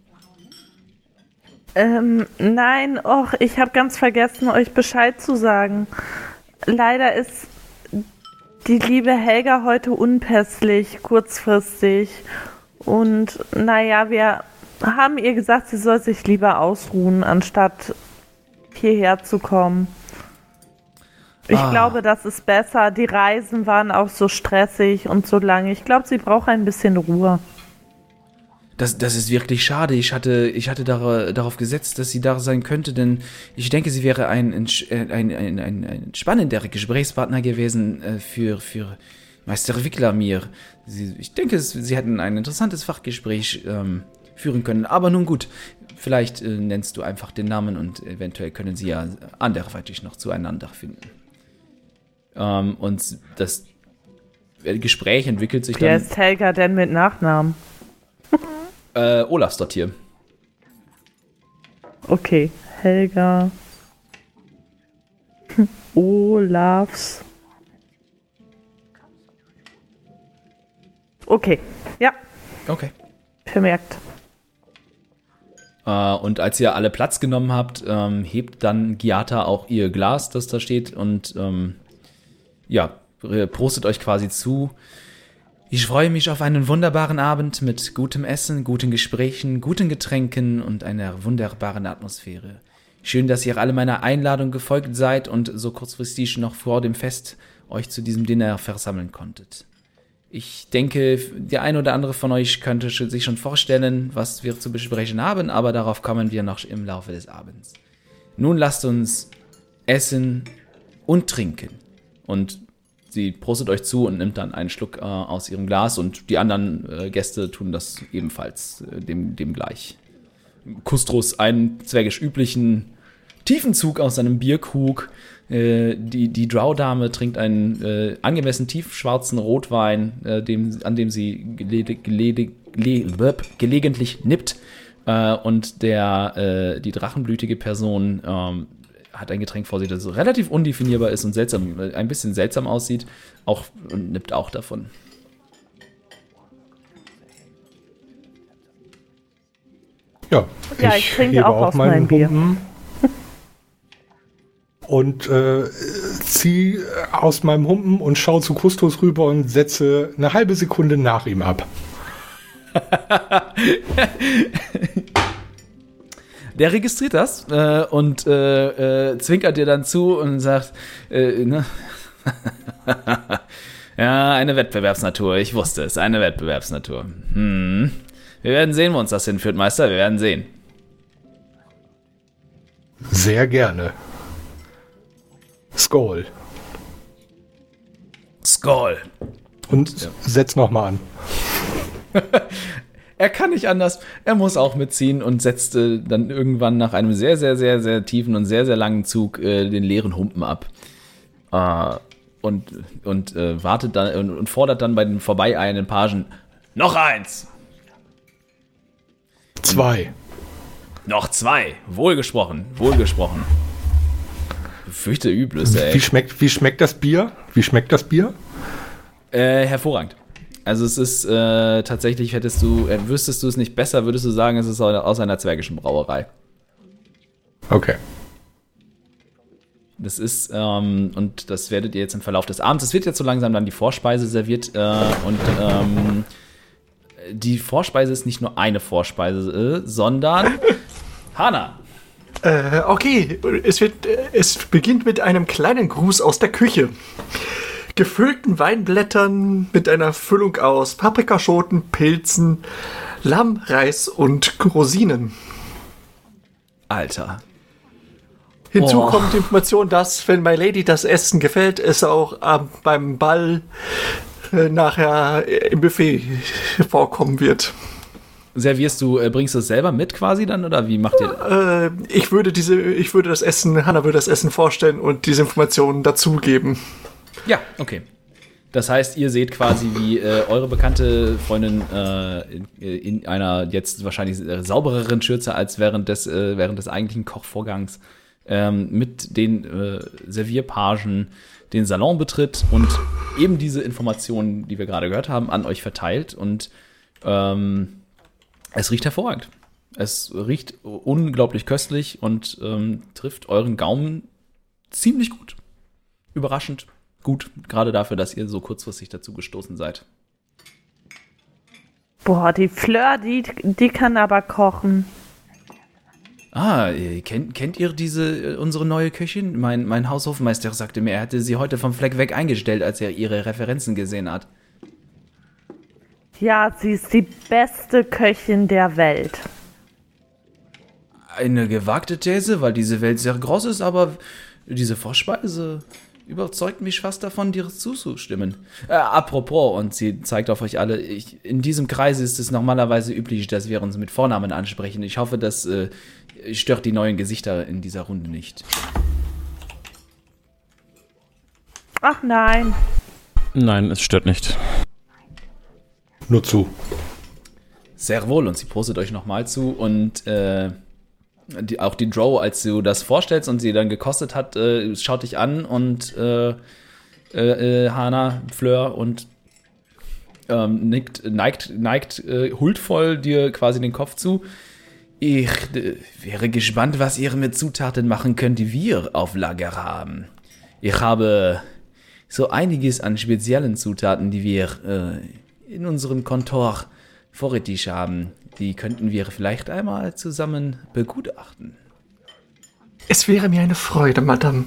Ähm, nein, och, ich habe ganz vergessen, euch Bescheid zu sagen. Leider ist die liebe Helga heute unpässlich, kurzfristig. Und naja, wir haben ihr gesagt, sie soll sich lieber ausruhen, anstatt hierher zu kommen. Ich Ah. glaube, das ist besser. Die Reisen waren auch so stressig und so lange. Ich glaube, sie braucht ein bisschen Ruhe. Das, das ist wirklich schade. Ich hatte, ich hatte dar, darauf gesetzt, dass sie da sein könnte, denn ich denke, sie wäre ein, entsch- äh, ein, ein, ein, ein spannender Gesprächspartner gewesen äh, für, für Meister Wicklamir. Sie, ich denke, sie hätten ein interessantes Fachgespräch ähm, führen können. Aber nun gut, vielleicht äh, nennst du einfach den Namen und eventuell können sie ja anderweitig noch zueinander finden. Ähm, und das Gespräch entwickelt sich Wer dann. ist Helga denn mit Nachnamen? Äh, Olaf dort hier. Okay, Helga. [LAUGHS] Olafs. Okay, ja, Okay. vermerkt. Äh, und als ihr alle Platz genommen habt, ähm, hebt dann Giata auch ihr Glas, das da steht, und ähm, ja, prostet euch quasi zu. Ich freue mich auf einen wunderbaren Abend mit gutem Essen, guten Gesprächen, guten Getränken und einer wunderbaren Atmosphäre. Schön, dass ihr alle meiner Einladung gefolgt seid und so kurzfristig noch vor dem Fest euch zu diesem Dinner versammeln konntet. Ich denke, der ein oder andere von euch könnte sich schon vorstellen, was wir zu besprechen haben, aber darauf kommen wir noch im Laufe des Abends. Nun lasst uns essen und trinken. Und sie prostet euch zu und nimmt dann einen Schluck äh, aus ihrem Glas und die anderen äh, Gäste tun das ebenfalls äh, dem, dem gleich. Kustros einen zwergisch üblichen tiefen Zug aus seinem Bierkrug. Äh, die die Drow-Dame trinkt einen äh, angemessen tiefschwarzen Rotwein, äh, dem, an dem sie geledig, geledig, le gelegentlich nippt. Und der, die drachenblütige Person ähm, hat ein Getränk vor sich, das relativ undefinierbar ist und seltsam, äh, ein bisschen seltsam aussieht. Auch, und nippt auch davon. Ja, Ja, ich trinke hebe auch aus meinem Bier. Humpen Und äh, zieh aus meinem Humpen und schau zu Kustos rüber und setze eine halbe Sekunde nach ihm ab. [LAUGHS] Der registriert das äh, und äh, äh, zwinkert dir dann zu und sagt, äh, ne? [LAUGHS] ja, eine Wettbewerbsnatur. Ich wusste es, eine Wettbewerbsnatur. Hm. Wir werden sehen, wo uns das hinführt, Meister. Wir werden sehen. Sehr gerne. Skoll. Skoll. Und setz nochmal an. [LAUGHS] Er kann nicht anders. Er muss auch mitziehen und setzt äh, dann irgendwann nach einem sehr, sehr, sehr, sehr tiefen und sehr, sehr langen Zug äh, den leeren Humpen ab. Äh, und und äh, wartet dann und, und fordert dann bei den vorbeieilenden Pagen noch eins, Zwei. noch zwei. Wohlgesprochen, wohlgesprochen. Fürchte Übles, Wie ey. schmeckt, wie schmeckt das Bier? Wie schmeckt das Bier? Äh, hervorragend. Also es ist äh, tatsächlich, hättest du, äh, wüsstest du es nicht besser, würdest du sagen, es ist aus einer zwergischen Brauerei. Okay. Das ist, ähm, und das werdet ihr jetzt im Verlauf des Abends, es wird jetzt so langsam dann die Vorspeise serviert äh, und ähm, die Vorspeise ist nicht nur eine Vorspeise, äh, sondern [LAUGHS] Hanna. Äh, okay, es, wird, äh, es beginnt mit einem kleinen Gruß aus der Küche. Gefüllten Weinblättern mit einer Füllung aus Paprikaschoten, Pilzen, Lamm, Reis und Rosinen. Alter. Hinzu Oh. kommt die Information, dass, wenn My Lady das Essen gefällt, es auch ähm, beim Ball äh, nachher äh, im Buffet vorkommen wird. Servierst du, äh, bringst du es selber mit quasi dann oder wie macht ihr Äh, ich würde diese, ich würde das Essen, Hannah würde das Essen vorstellen und diese Informationen dazugeben. Ja, okay. Das heißt, ihr seht quasi, wie äh, eure bekannte Freundin äh, in, in einer jetzt wahrscheinlich äh, saubereren Schürze als während des, äh, während des eigentlichen Kochvorgangs ähm, mit den äh, Servierpagen den Salon betritt und eben diese Informationen, die wir gerade gehört haben, an euch verteilt. Und ähm, es riecht hervorragend. Es riecht unglaublich köstlich und ähm, trifft euren Gaumen ziemlich gut. Überraschend gut, gerade dafür, dass ihr so kurzfristig dazu gestoßen seid. Boah, die Fleur, die, die kann aber kochen. Ah, kennt, kennt ihr diese, äh, unsere neue Köchin? Mein, mein Haushofmeister sagte mir, er hätte sie heute vom Fleck weg eingestellt, als er ihre Referenzen gesehen hat. Ja, sie ist die beste Köchin der Welt. Eine gewagte These, weil diese Welt sehr groß ist, aber diese Vorspeise überzeugt mich fast davon, dir zuzustimmen. Äh, apropos, und sie zeigt auf euch alle, ich, in diesem Kreise ist es normalerweise üblich, dass wir uns mit Vornamen ansprechen. Ich hoffe, das äh, stört die neuen Gesichter in dieser Runde nicht. Ach nein. Nein, es stört nicht. Nur zu. Sehr wohl, und sie postet euch nochmal zu und äh, die, auch die Drow, als du das vorstellst und sie dann gekostet hat, äh, schaut dich an und äh, äh, äh, Hana, Fleur und ähm, nickt, neigt, neigt äh, huldvoll dir quasi den Kopf zu. Ich wäre gespannt, was ihr mit Zutaten machen könnt, die wir auf Lager haben. Ich habe so einiges an speziellen Zutaten, die wir äh, in unserem Kontor vorrätig haben. Die könnten wir vielleicht einmal zusammen begutachten. Es wäre mir eine Freude, Madame.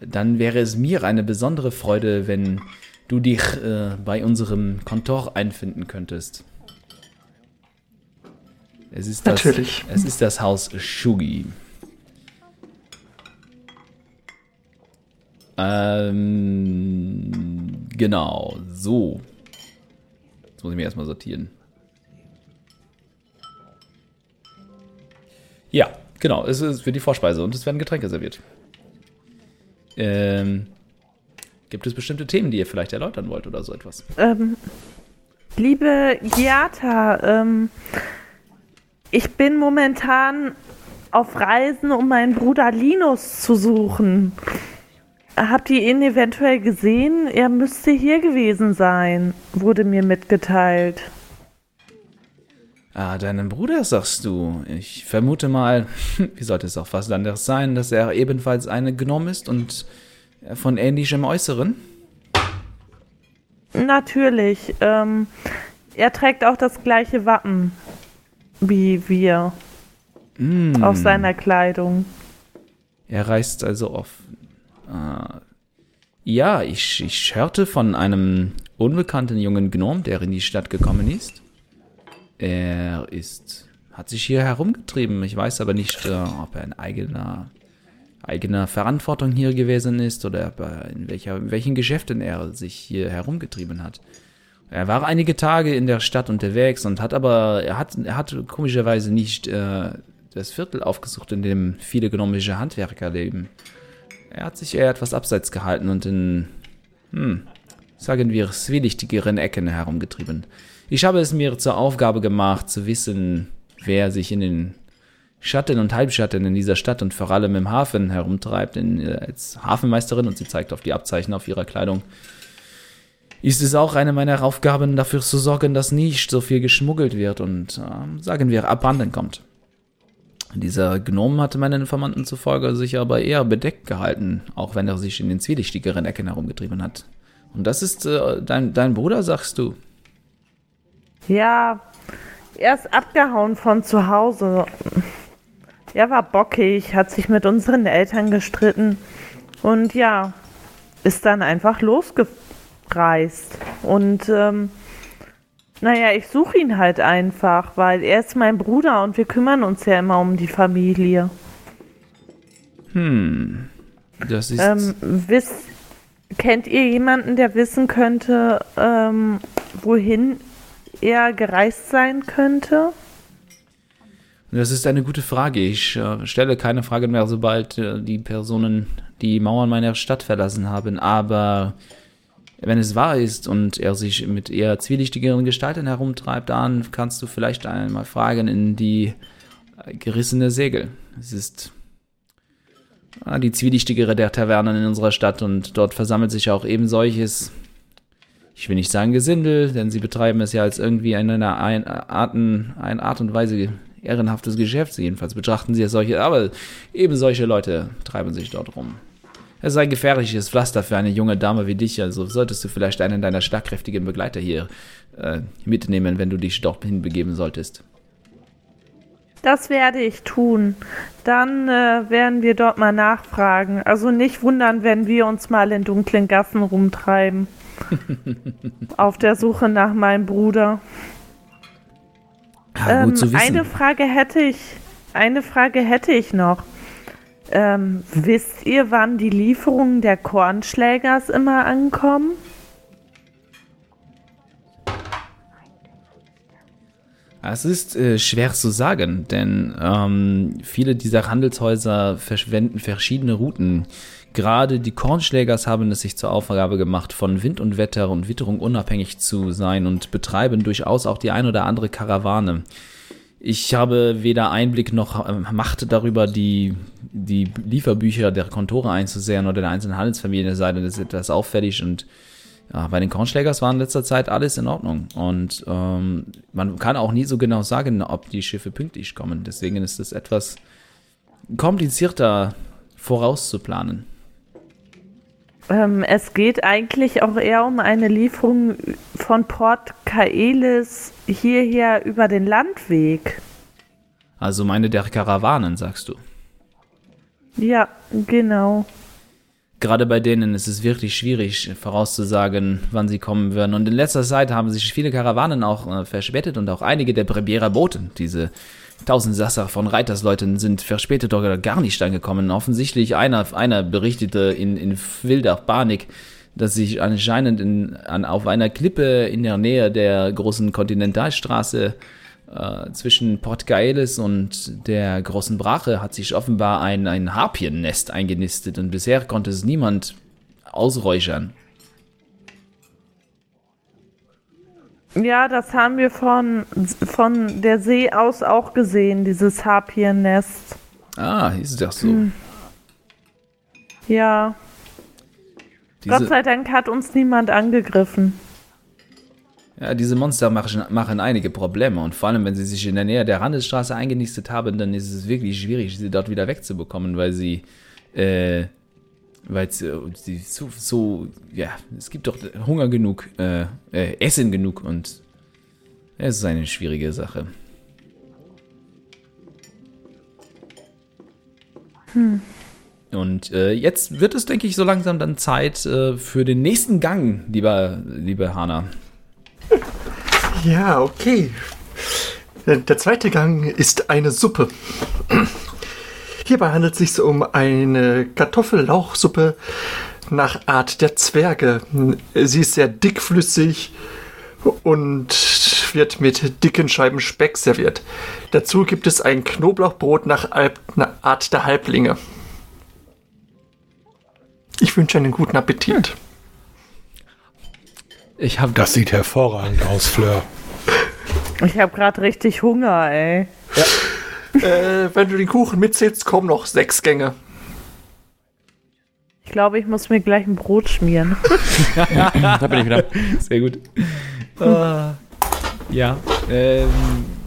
Dann wäre es mir eine besondere Freude, wenn du dich äh, bei unserem Kontor einfinden könntest. Es ist das, Natürlich. Es ist das Haus Shugi. Ähm, genau, so. Jetzt muss ich mich erstmal sortieren. Ja, genau, es ist für die Vorspeise und es werden Getränke serviert. Ähm, gibt es bestimmte Themen, die ihr vielleicht erläutern wollt oder so etwas? Ähm, Liebe Giata, ähm, ich bin momentan auf Reisen, um meinen Bruder Linus zu suchen. Habt ihr ihn eventuell gesehen? Er müsste hier gewesen sein, wurde mir mitgeteilt. Ah, deinen Bruder sagst du. Ich vermute mal, [LAUGHS] wie sollte es auch fast anderes sein, dass er ebenfalls eine Gnome ist und von ähnlichem Äußeren? Natürlich. Ähm, er trägt auch das gleiche Wappen wie wir Mm. auf seiner Kleidung. Er reist also auf. Äh, ja, ich, ich hörte von einem unbekannten jungen Gnom, der in die Stadt gekommen ist. Er ist, hat sich hier herumgetrieben. Ich weiß aber nicht, äh, ob er in eigener, eigener Verantwortung hier gewesen ist oder er in, welcher, in welchen Geschäften er sich hier herumgetrieben hat. Er war einige Tage in der Stadt unterwegs und hat aber, er hat, er hat komischerweise nicht äh, das Viertel aufgesucht, in dem viele gnomische Handwerker leben. Er hat sich eher etwas abseits gehalten und in, hm, sagen wir, zwielichtigeren Ecken herumgetrieben. Ich habe es mir zur Aufgabe gemacht, zu wissen, wer sich in den Schatten und Halbschatten in dieser Stadt und vor allem im Hafen herumtreibt, in, äh, als Hafenmeisterin und sie zeigt auf die Abzeichen auf ihrer Kleidung. Ist es auch eine meiner Aufgaben, dafür zu sorgen, dass nicht so viel geschmuggelt wird und, ähm, sagen wir, abhanden kommt. Dieser Gnom hatte meinen Informanten zufolge sich aber eher bedeckt gehalten, auch wenn er sich in den zwielichtigeren Ecken herumgetrieben hat. Und das ist äh, dein, dein Bruder, sagst du? Ja, er ist abgehauen von zu Hause. Er war bockig, hat sich mit unseren Eltern gestritten und ja, ist dann einfach losgereist. Und ähm, naja, ich suche ihn halt einfach, weil er ist mein Bruder und wir kümmern uns ja immer um die Familie. Hm. Das ist. Ähm, wisst, kennt ihr jemanden, der wissen könnte, ähm, wohin er gereist sein könnte? Das ist eine gute Frage. Ich äh, stelle keine Frage mehr, sobald äh, die Personen die Mauern meiner Stadt verlassen haben. Aber wenn es wahr ist und er sich mit eher zwielichtigeren Gestalten herumtreibt, dann kannst du vielleicht einmal fragen in die äh, gerissene Segel. Es ist ah, die zwielichtigere der Tavernen in unserer Stadt und dort versammelt sich auch eben solches. Ich will nicht sagen Gesindel, denn sie betreiben es ja als irgendwie in einer ein, Arten, eine Art und Weise ehrenhaftes Geschäft. Jedenfalls betrachten sie es solche, aber eben solche Leute treiben sich dort rum. Es sei gefährliches Pflaster für eine junge Dame wie dich, also solltest du vielleicht einen deiner schlagkräftigen Begleiter hier äh, mitnehmen, wenn du dich dorthin begeben solltest. Das werde ich tun. Dann äh, werden wir dort mal nachfragen. Also nicht wundern, wenn wir uns mal in dunklen Gassen rumtreiben. [LAUGHS] Auf der Suche nach meinem Bruder. Ja, gut Ähm, zu wissen. eine Frage hätte ich, eine Frage hätte ich noch. Ähm, wisst ihr, wann die Lieferungen der Kornschlägers immer ankommen? Es ist äh, schwer zu sagen, denn ähm, viele dieser Handelshäuser verschwenden verschiedene Routen. Gerade die Kornschlägers haben es sich zur Aufgabe gemacht, von Wind und Wetter und Witterung unabhängig zu sein und betreiben durchaus auch die ein oder andere Karawane. Ich habe weder Einblick noch ähm, Macht darüber, die, die Lieferbücher der Kontore einzusehen oder der einzelnen Handelsfamilien, sei denn, das ist etwas auffällig und ja, bei den Kornschlägers war in letzter Zeit alles in Ordnung. Und ähm, man kann auch nie so genau sagen, ob die Schiffe pünktlich kommen. Deswegen ist es etwas komplizierter vorauszuplanen. Ähm, es geht eigentlich auch eher um eine Lieferung von Port Kaelis hierher über den Landweg. Also meine der Karawanen, sagst du. Ja, genau. Gerade bei denen ist es wirklich schwierig vorauszusagen, wann sie kommen werden. Und in letzter Zeit haben sich viele Karawanen auch äh, verspätet und auch einige der Brebiera Boten, diese Tausendsasser von Reitersleuten, sind verspätet oder gar nicht angekommen. Offensichtlich einer, einer berichtete in, in wilder Panik, dass sich anscheinend in, an, auf einer Klippe in der Nähe der großen Kontinentalstraße äh, zwischen Port Gaelis und der großen Brache hat sich offenbar ein, ein Harpiennest eingenistet und bisher konnte es niemand ausräuchern. Ja, das haben wir von, von der See aus auch gesehen, dieses Harpiennest. Ah, ist das so. Hm. Ja, Gott Diese, sei Dank hat uns niemand angegriffen. ja, diese Monster machen, machen einige Probleme und vor allem, wenn sie sich in der Nähe der Handelsstraße eingenistet haben, dann ist es wirklich schwierig, sie dort wieder wegzubekommen, weil sie, äh, weil sie, sie so, so, ja, es gibt doch Hunger genug, äh, äh, Essen genug und es ist eine schwierige Sache. Und äh, jetzt wird es, denke ich, so langsam dann Zeit äh, für den nächsten Gang, lieber, liebe Hanna. Ja, okay. Der zweite Gang ist eine Suppe. Hierbei handelt es sich um eine Kartoffellauchsuppe nach Art der Zwerge. Sie ist sehr dickflüssig und wird mit dicken Scheiben Speck serviert. Dazu gibt es ein Knoblauchbrot nach Alp- Art der Halblinge. Ich wünsche einen guten Appetit. Ich habe Das sieht hervorragend aus, Fleur. Ich habe gerade richtig Hunger, ey. Äh, wenn du den Kuchen mitzählst, kommen noch sechs Gänge. Ich glaube, ich muss mir gleich ein Brot schmieren. [LAUGHS] [LAUGHS] Da bin ich wieder. Sehr gut. Äh, ja. Ähm,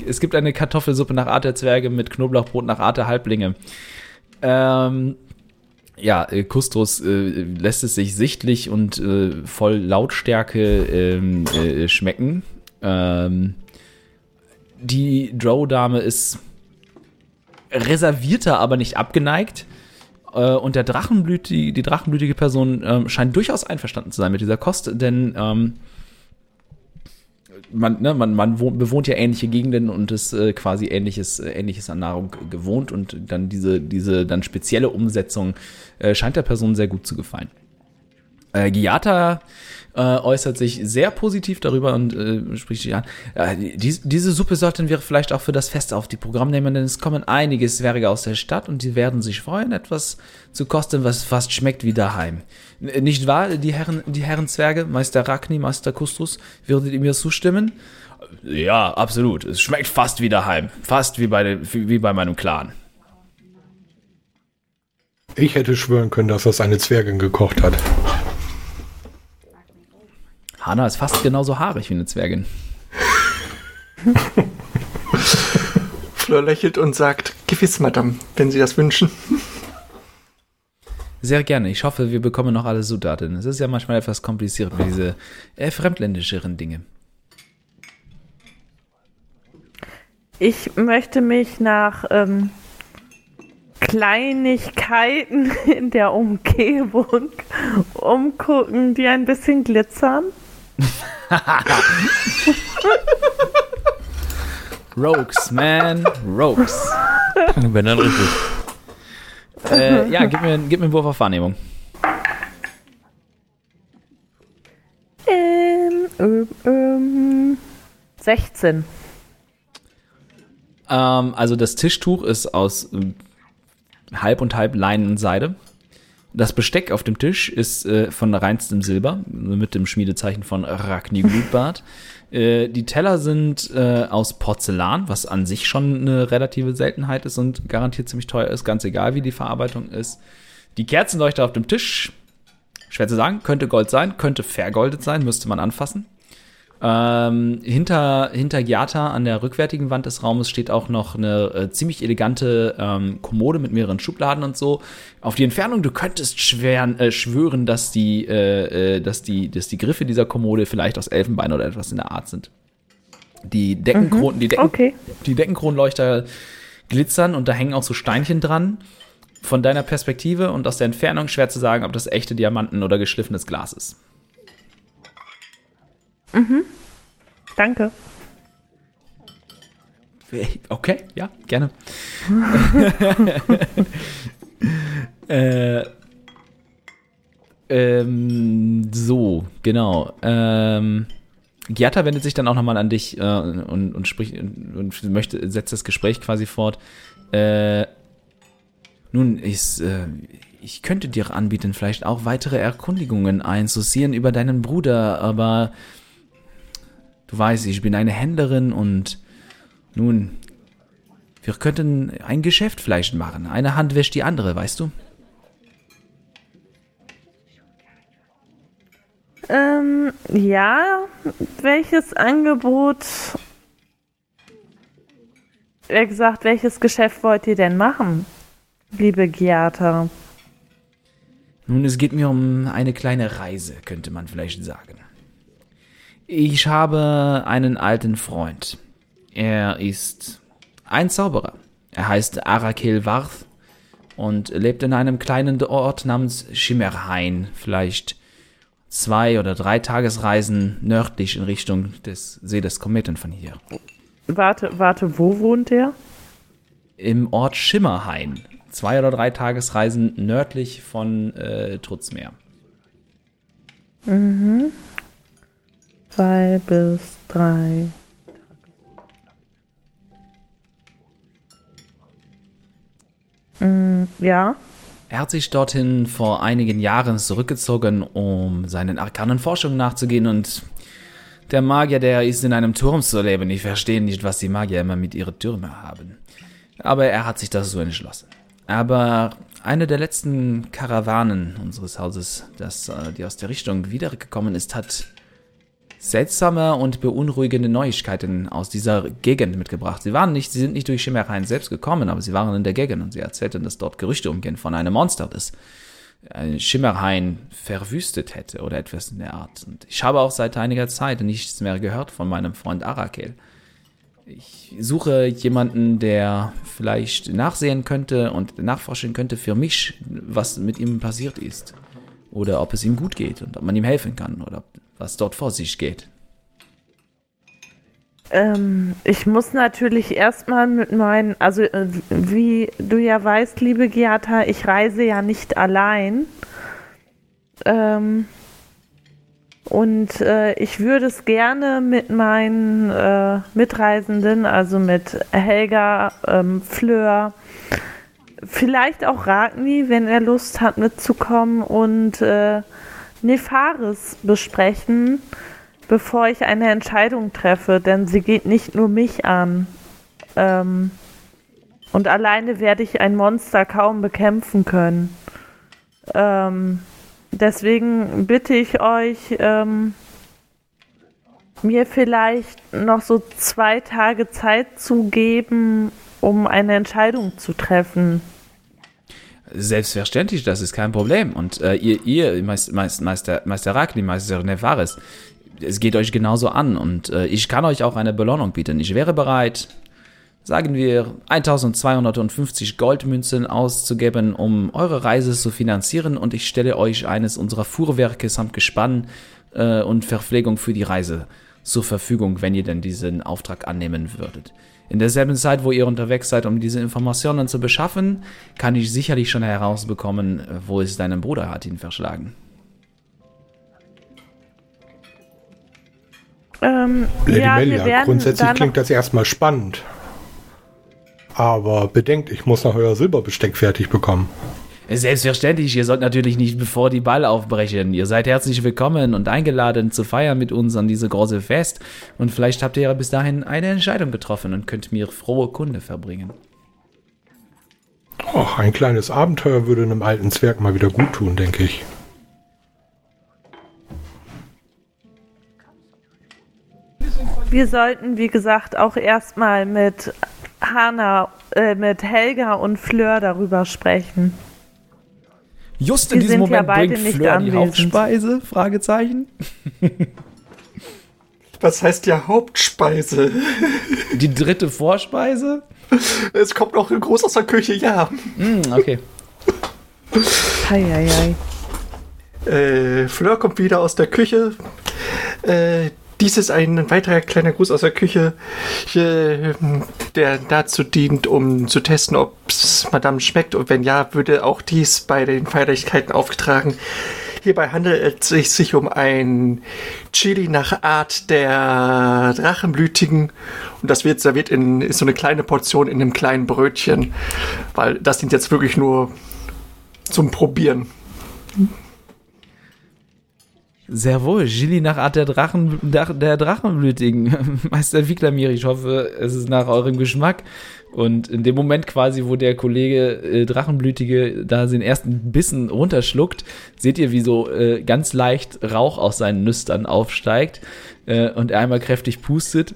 es gibt eine Kartoffelsuppe nach Art der Zwerge mit Knoblauchbrot nach Art der Halblinge. Ähm, ja, äh, Kustos äh, lässt es sich sichtlich und äh, voll Lautstärke ähm, äh, schmecken. Ähm, die Drow-Dame ist reservierter, aber nicht abgeneigt. Äh, und der Drachenblüt, die, die drachenblütige Person ähm, scheint durchaus einverstanden zu sein mit dieser Kost, denn ähm, man, ne, man, man wohnt, bewohnt ja ähnliche Gegenden und ist äh, quasi ähnliches, äh, ähnliches an Nahrung gewohnt und dann diese, diese dann spezielle Umsetzung äh, scheint der Person sehr gut zu gefallen. Äh, Giata äh, äußert sich sehr positiv darüber und äh, spricht sich an. Äh, die, diese Suppe sollten wir vielleicht auch für das Fest auf die Programm nehmen, denn es kommen einige Zwerge aus der Stadt und die werden sich freuen, etwas zu kosten, was fast schmeckt wie daheim. N nicht wahr, die Herren, die Herren Zwerge, Meister Ragni, Meister Kustus, würdet ihr mir zustimmen? Ja, absolut. Es schmeckt fast wie daheim. Fast wie bei, den, wie bei meinem Clan. Ich hätte schwören können, dass das eine Zwergin gekocht hat. Hanna ist fast genauso haarig wie eine Zwergin. [LAUGHS] Fleur lächelt und sagt, gewiss, Madame, wenn Sie das wünschen. Sehr gerne. Ich hoffe, wir bekommen noch alle Zutaten. Es ist ja manchmal etwas kompliziert mit diese äh, fremdländischeren Dinge. Ich möchte mich nach ähm, Kleinigkeiten [LAUGHS] in der Umgebung umgucken, die ein bisschen glitzern. [LAUGHS] Rogues, man. Rogues. Wenn dann richtig. Äh, ja, gib mir, gib mir einen Wurf auf Wahrnehmung. Ähm, ähm, ähm, 16. Ähm, also das Tischtuch ist aus ähm, halb und halb Leinen und Seide. Das Besteck auf dem Tisch ist äh, von reinstem Silber mit dem Schmiedezeichen von Ragni Blutbart. [LAUGHS] äh, die Teller sind äh, aus Porzellan, was an sich schon eine relative Seltenheit ist und garantiert ziemlich teuer ist, ganz egal wie die Verarbeitung ist. Die Kerzenleuchter auf dem Tisch, schwer zu sagen, könnte Gold sein, könnte vergoldet sein, müsste man anfassen. Ähm, hinter, hinter Giata an der rückwärtigen Wand des Raumes steht auch noch eine äh, ziemlich elegante ähm, Kommode mit mehreren Schubladen und so. Auf die Entfernung, du könntest schweren, äh, schwören, dass die, äh, äh, dass, die, dass die Griffe dieser Kommode vielleicht aus Elfenbein oder etwas in der Art sind. Die Deckenkronen, die, Decken, Okay. die Deckenkronleuchter glitzern und da hängen auch so Steinchen dran. Von deiner Perspektive und aus der Entfernung schwer zu sagen, ob das echte Diamanten oder geschliffenes Glas ist. Danke. Okay, ja, gerne. [LAUGHS] äh, ähm, so, genau. Ähm, Giata wendet sich dann auch nochmal an dich äh, und, und spricht und, möchte, setzt das Gespräch quasi fort. Äh, nun, ich, äh, ich könnte dir anbieten, vielleicht auch weitere Erkundigungen einzuziehen über deinen Bruder, aber Du weißt, ich bin eine Händlerin und nun, wir könnten ein Geschäft vielleicht machen. Eine Hand wäscht die andere, weißt du? Ähm, ja, welches Angebot, wie gesagt, welches Geschäft wollt ihr denn machen, liebe Giata? Nun, es geht mir um eine kleine Reise, könnte man vielleicht sagen. Ich habe einen alten Freund. Er ist ein Zauberer. Er heißt Arakel Warth und lebt in einem kleinen Ort namens Schimmerhain, vielleicht zwei oder drei Tagesreisen nördlich in Richtung des See des Kometen von hier. Warte, warte, wo wohnt er? Im Ort Schimmerhain, zwei oder drei Tagesreisen nördlich von äh, Trutzmeer. Zwei bis drei. Mm, ja. Er hat sich dorthin vor einigen Jahren zurückgezogen, um seinen arkanen Forschungen nachzugehen und der Magier, der ist in einem Turm zu leben. Ich verstehe nicht, was die Magier immer mit ihren Türmen haben. Aber er hat sich das so entschlossen. Aber eine der letzten Karawanen unseres Hauses, das, äh, die aus der Richtung wiedergekommen ist, hat seltsame und beunruhigende Neuigkeiten aus dieser Gegend mitgebracht. Sie waren nicht, sie sind nicht durch Schimmerhain selbst gekommen, aber sie waren in der Gegend und sie erzählten, dass dort Gerüchte umgehen von einem Monster, das äh, Schimmerhain verwüstet hätte oder etwas in der Art. Und ich habe auch seit einiger Zeit nichts mehr gehört von meinem Freund Arakel. Ich suche jemanden, der vielleicht nachsehen könnte und nachforschen könnte für mich, was mit ihm passiert ist. Oder ob es ihm gut geht und ob man ihm helfen kann oder was dort vor sich geht. Ähm, ich muss natürlich erstmal mit meinen, also äh, wie du ja weißt, liebe Giata, ich reise ja nicht allein. Ähm, und äh, ich würde es gerne mit meinen äh, Mitreisenden, also mit Helga, ähm, Fleur, vielleicht auch Ragni, wenn er Lust hat mitzukommen und äh, Nefaris besprechen, bevor ich eine Entscheidung treffe, denn sie geht nicht nur mich an. Ähm, und alleine werde ich ein Monster kaum bekämpfen können. Ähm, deswegen bitte ich euch, ähm, mir vielleicht noch so zwei Tage Zeit zu geben, um eine Entscheidung zu treffen. Selbstverständlich, das ist kein Problem. Und äh, ihr, ihr Meister, Meister, Meister Ragni, Meister Nevares, es geht euch genauso an. Und äh, ich kann euch auch eine Belohnung bieten. Ich wäre bereit, sagen wir, 1250 Goldmünzen auszugeben, um eure Reise zu finanzieren. Und ich stelle euch eines unserer Fuhrwerke samt Gespann äh, und Verpflegung für die Reise zur Verfügung, wenn ihr denn diesen Auftrag annehmen würdet. In derselben Zeit, wo ihr unterwegs seid, um diese Informationen zu beschaffen, kann ich sicherlich schon herausbekommen, wo es deinem Bruder hat ihn verschlagen. Ähm, Lady ja, Melia, grundsätzlich klingt das erstmal spannend. Aber bedenkt, ich muss noch euer Silberbesteck fertig bekommen. Selbstverständlich, ihr sollt natürlich nicht bevor die Ball aufbrechen. Ihr seid herzlich willkommen und eingeladen zu feiern mit uns an diese große Fest. Und vielleicht habt ihr ja bis dahin eine Entscheidung getroffen und könnt mir frohe Kunde verbringen. Och, ein kleines Abenteuer würde einem alten Zwerg mal wieder gut tun, denke ich. wir sollten, wie gesagt, auch erstmal mit Hanna, äh, mit Helga und Fleur darüber sprechen. Just in Die diesem ja Moment beide bringt Fleur die. Hauptspeise? Fragezeichen. [LAUGHS] Was heißt ja Hauptspeise? Die dritte Vorspeise? Es kommt noch groß aus der Küche, ja. Hm, okay. Heieiei. Äh, Fleur kommt wieder aus der Küche. Äh, dies ist ein weiterer kleiner Gruß aus der Küche, äh, der dazu dient, um zu testen, ob es Madame schmeckt. Und wenn ja, würde auch dies bei den Feierlichkeiten aufgetragen. Hierbei handelt es sich um ein Chili nach Art der Drachenblütigen. Und das wird serviert in ist so eine kleine Portion in einem kleinen Brötchen. Weil das dient jetzt wirklich nur zum Probieren. Sehr wohl, Gilly nach Art der Drachen, der Drachenblütigen. [LAUGHS] Meister Wiklamir, ich hoffe, es ist nach eurem Geschmack. Und in dem Moment quasi, wo der Kollege äh, Drachenblütige da den ersten Bissen runterschluckt, seht ihr, wie so äh, ganz leicht Rauch aus seinen Nüstern aufsteigt äh, und er einmal kräftig pustet.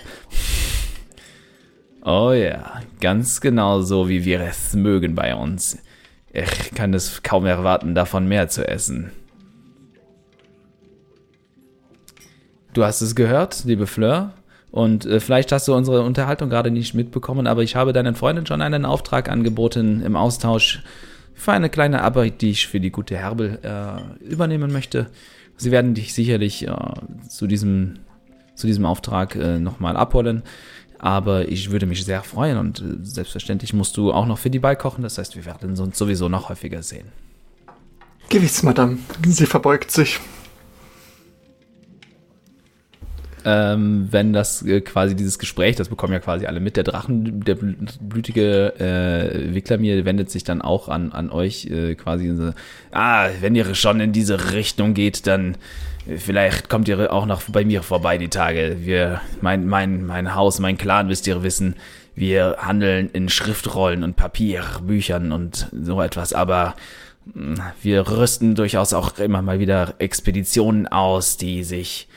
Oh ja, ganz genau so, wie wir es mögen bei uns. Ich kann es kaum erwarten, davon mehr zu essen. Du hast es gehört, liebe Fleur. Und äh, vielleicht hast du unsere Unterhaltung gerade nicht mitbekommen, aber ich habe deinen Freundin schon einen Auftrag angeboten im Austausch für eine kleine Arbeit, die ich für die gute Herbel äh, übernehmen möchte. Sie werden dich sicherlich äh, zu, diesem, zu diesem Auftrag äh, nochmal abholen. Aber ich würde mich sehr freuen und äh, selbstverständlich musst du auch noch für die beikochen. Das heißt, wir werden uns sowieso noch häufiger sehen. Gewiss, Madame. Sie verbeugt sich. Ähm, wenn das äh, quasi dieses Gespräch, das bekommen ja quasi alle mit, der Drachen, der blütige äh, Wiklamir wendet sich dann auch an, an euch äh, quasi so, ah, wenn ihr schon in diese Richtung geht, dann vielleicht kommt ihr auch noch bei mir vorbei die Tage. Wir, mein, mein, mein Haus, mein Clan, wisst ihr wissen, wir handeln in Schriftrollen und Papierbüchern und so etwas, aber hm, wir rüsten durchaus auch immer mal wieder Expeditionen aus, die sich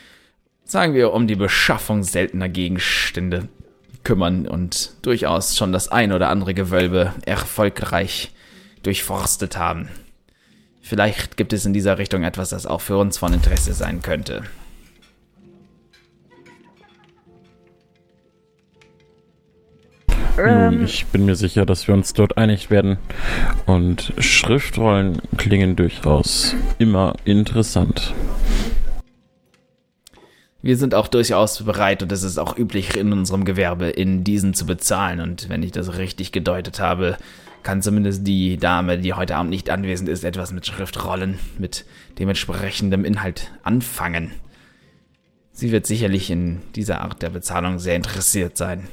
sagen wir, um die Beschaffung seltener Gegenstände kümmern und durchaus schon das ein oder andere Gewölbe erfolgreich durchforstet haben. Vielleicht gibt es in dieser Richtung etwas, das auch für uns von Interesse sein könnte. Nun, ich bin mir sicher, dass wir uns dort einig werden. Und Schriftrollen klingen durchaus immer interessant wir sind auch durchaus bereit und es ist auch üblich in unserem Gewerbe, in diesen zu bezahlen. Und wenn ich das richtig gedeutet habe, kann zumindest die Dame, die heute Abend nicht anwesend ist, etwas mit Schriftrollen, mit dementsprechendem Inhalt anfangen. Sie wird sicherlich in dieser Art der Bezahlung sehr interessiert sein.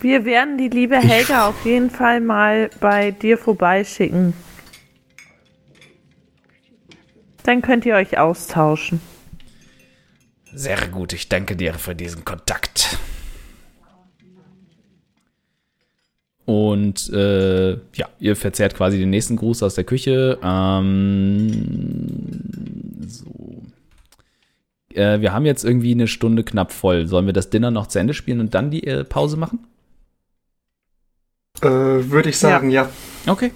Wir werden die liebe Helga auf jeden Fall mal bei dir vorbeischicken. Dann könnt ihr euch austauschen. Sehr gut, ich danke dir für diesen Kontakt. Und äh, ja, ihr verzehrt quasi den nächsten Gruß aus der Küche. Ähm, so. Äh, wir haben jetzt irgendwie eine Stunde knapp voll. Sollen wir das Dinner noch zu Ende spielen und dann die äh, Pause machen? Äh, Würde ich sagen, ja. ja. Okay,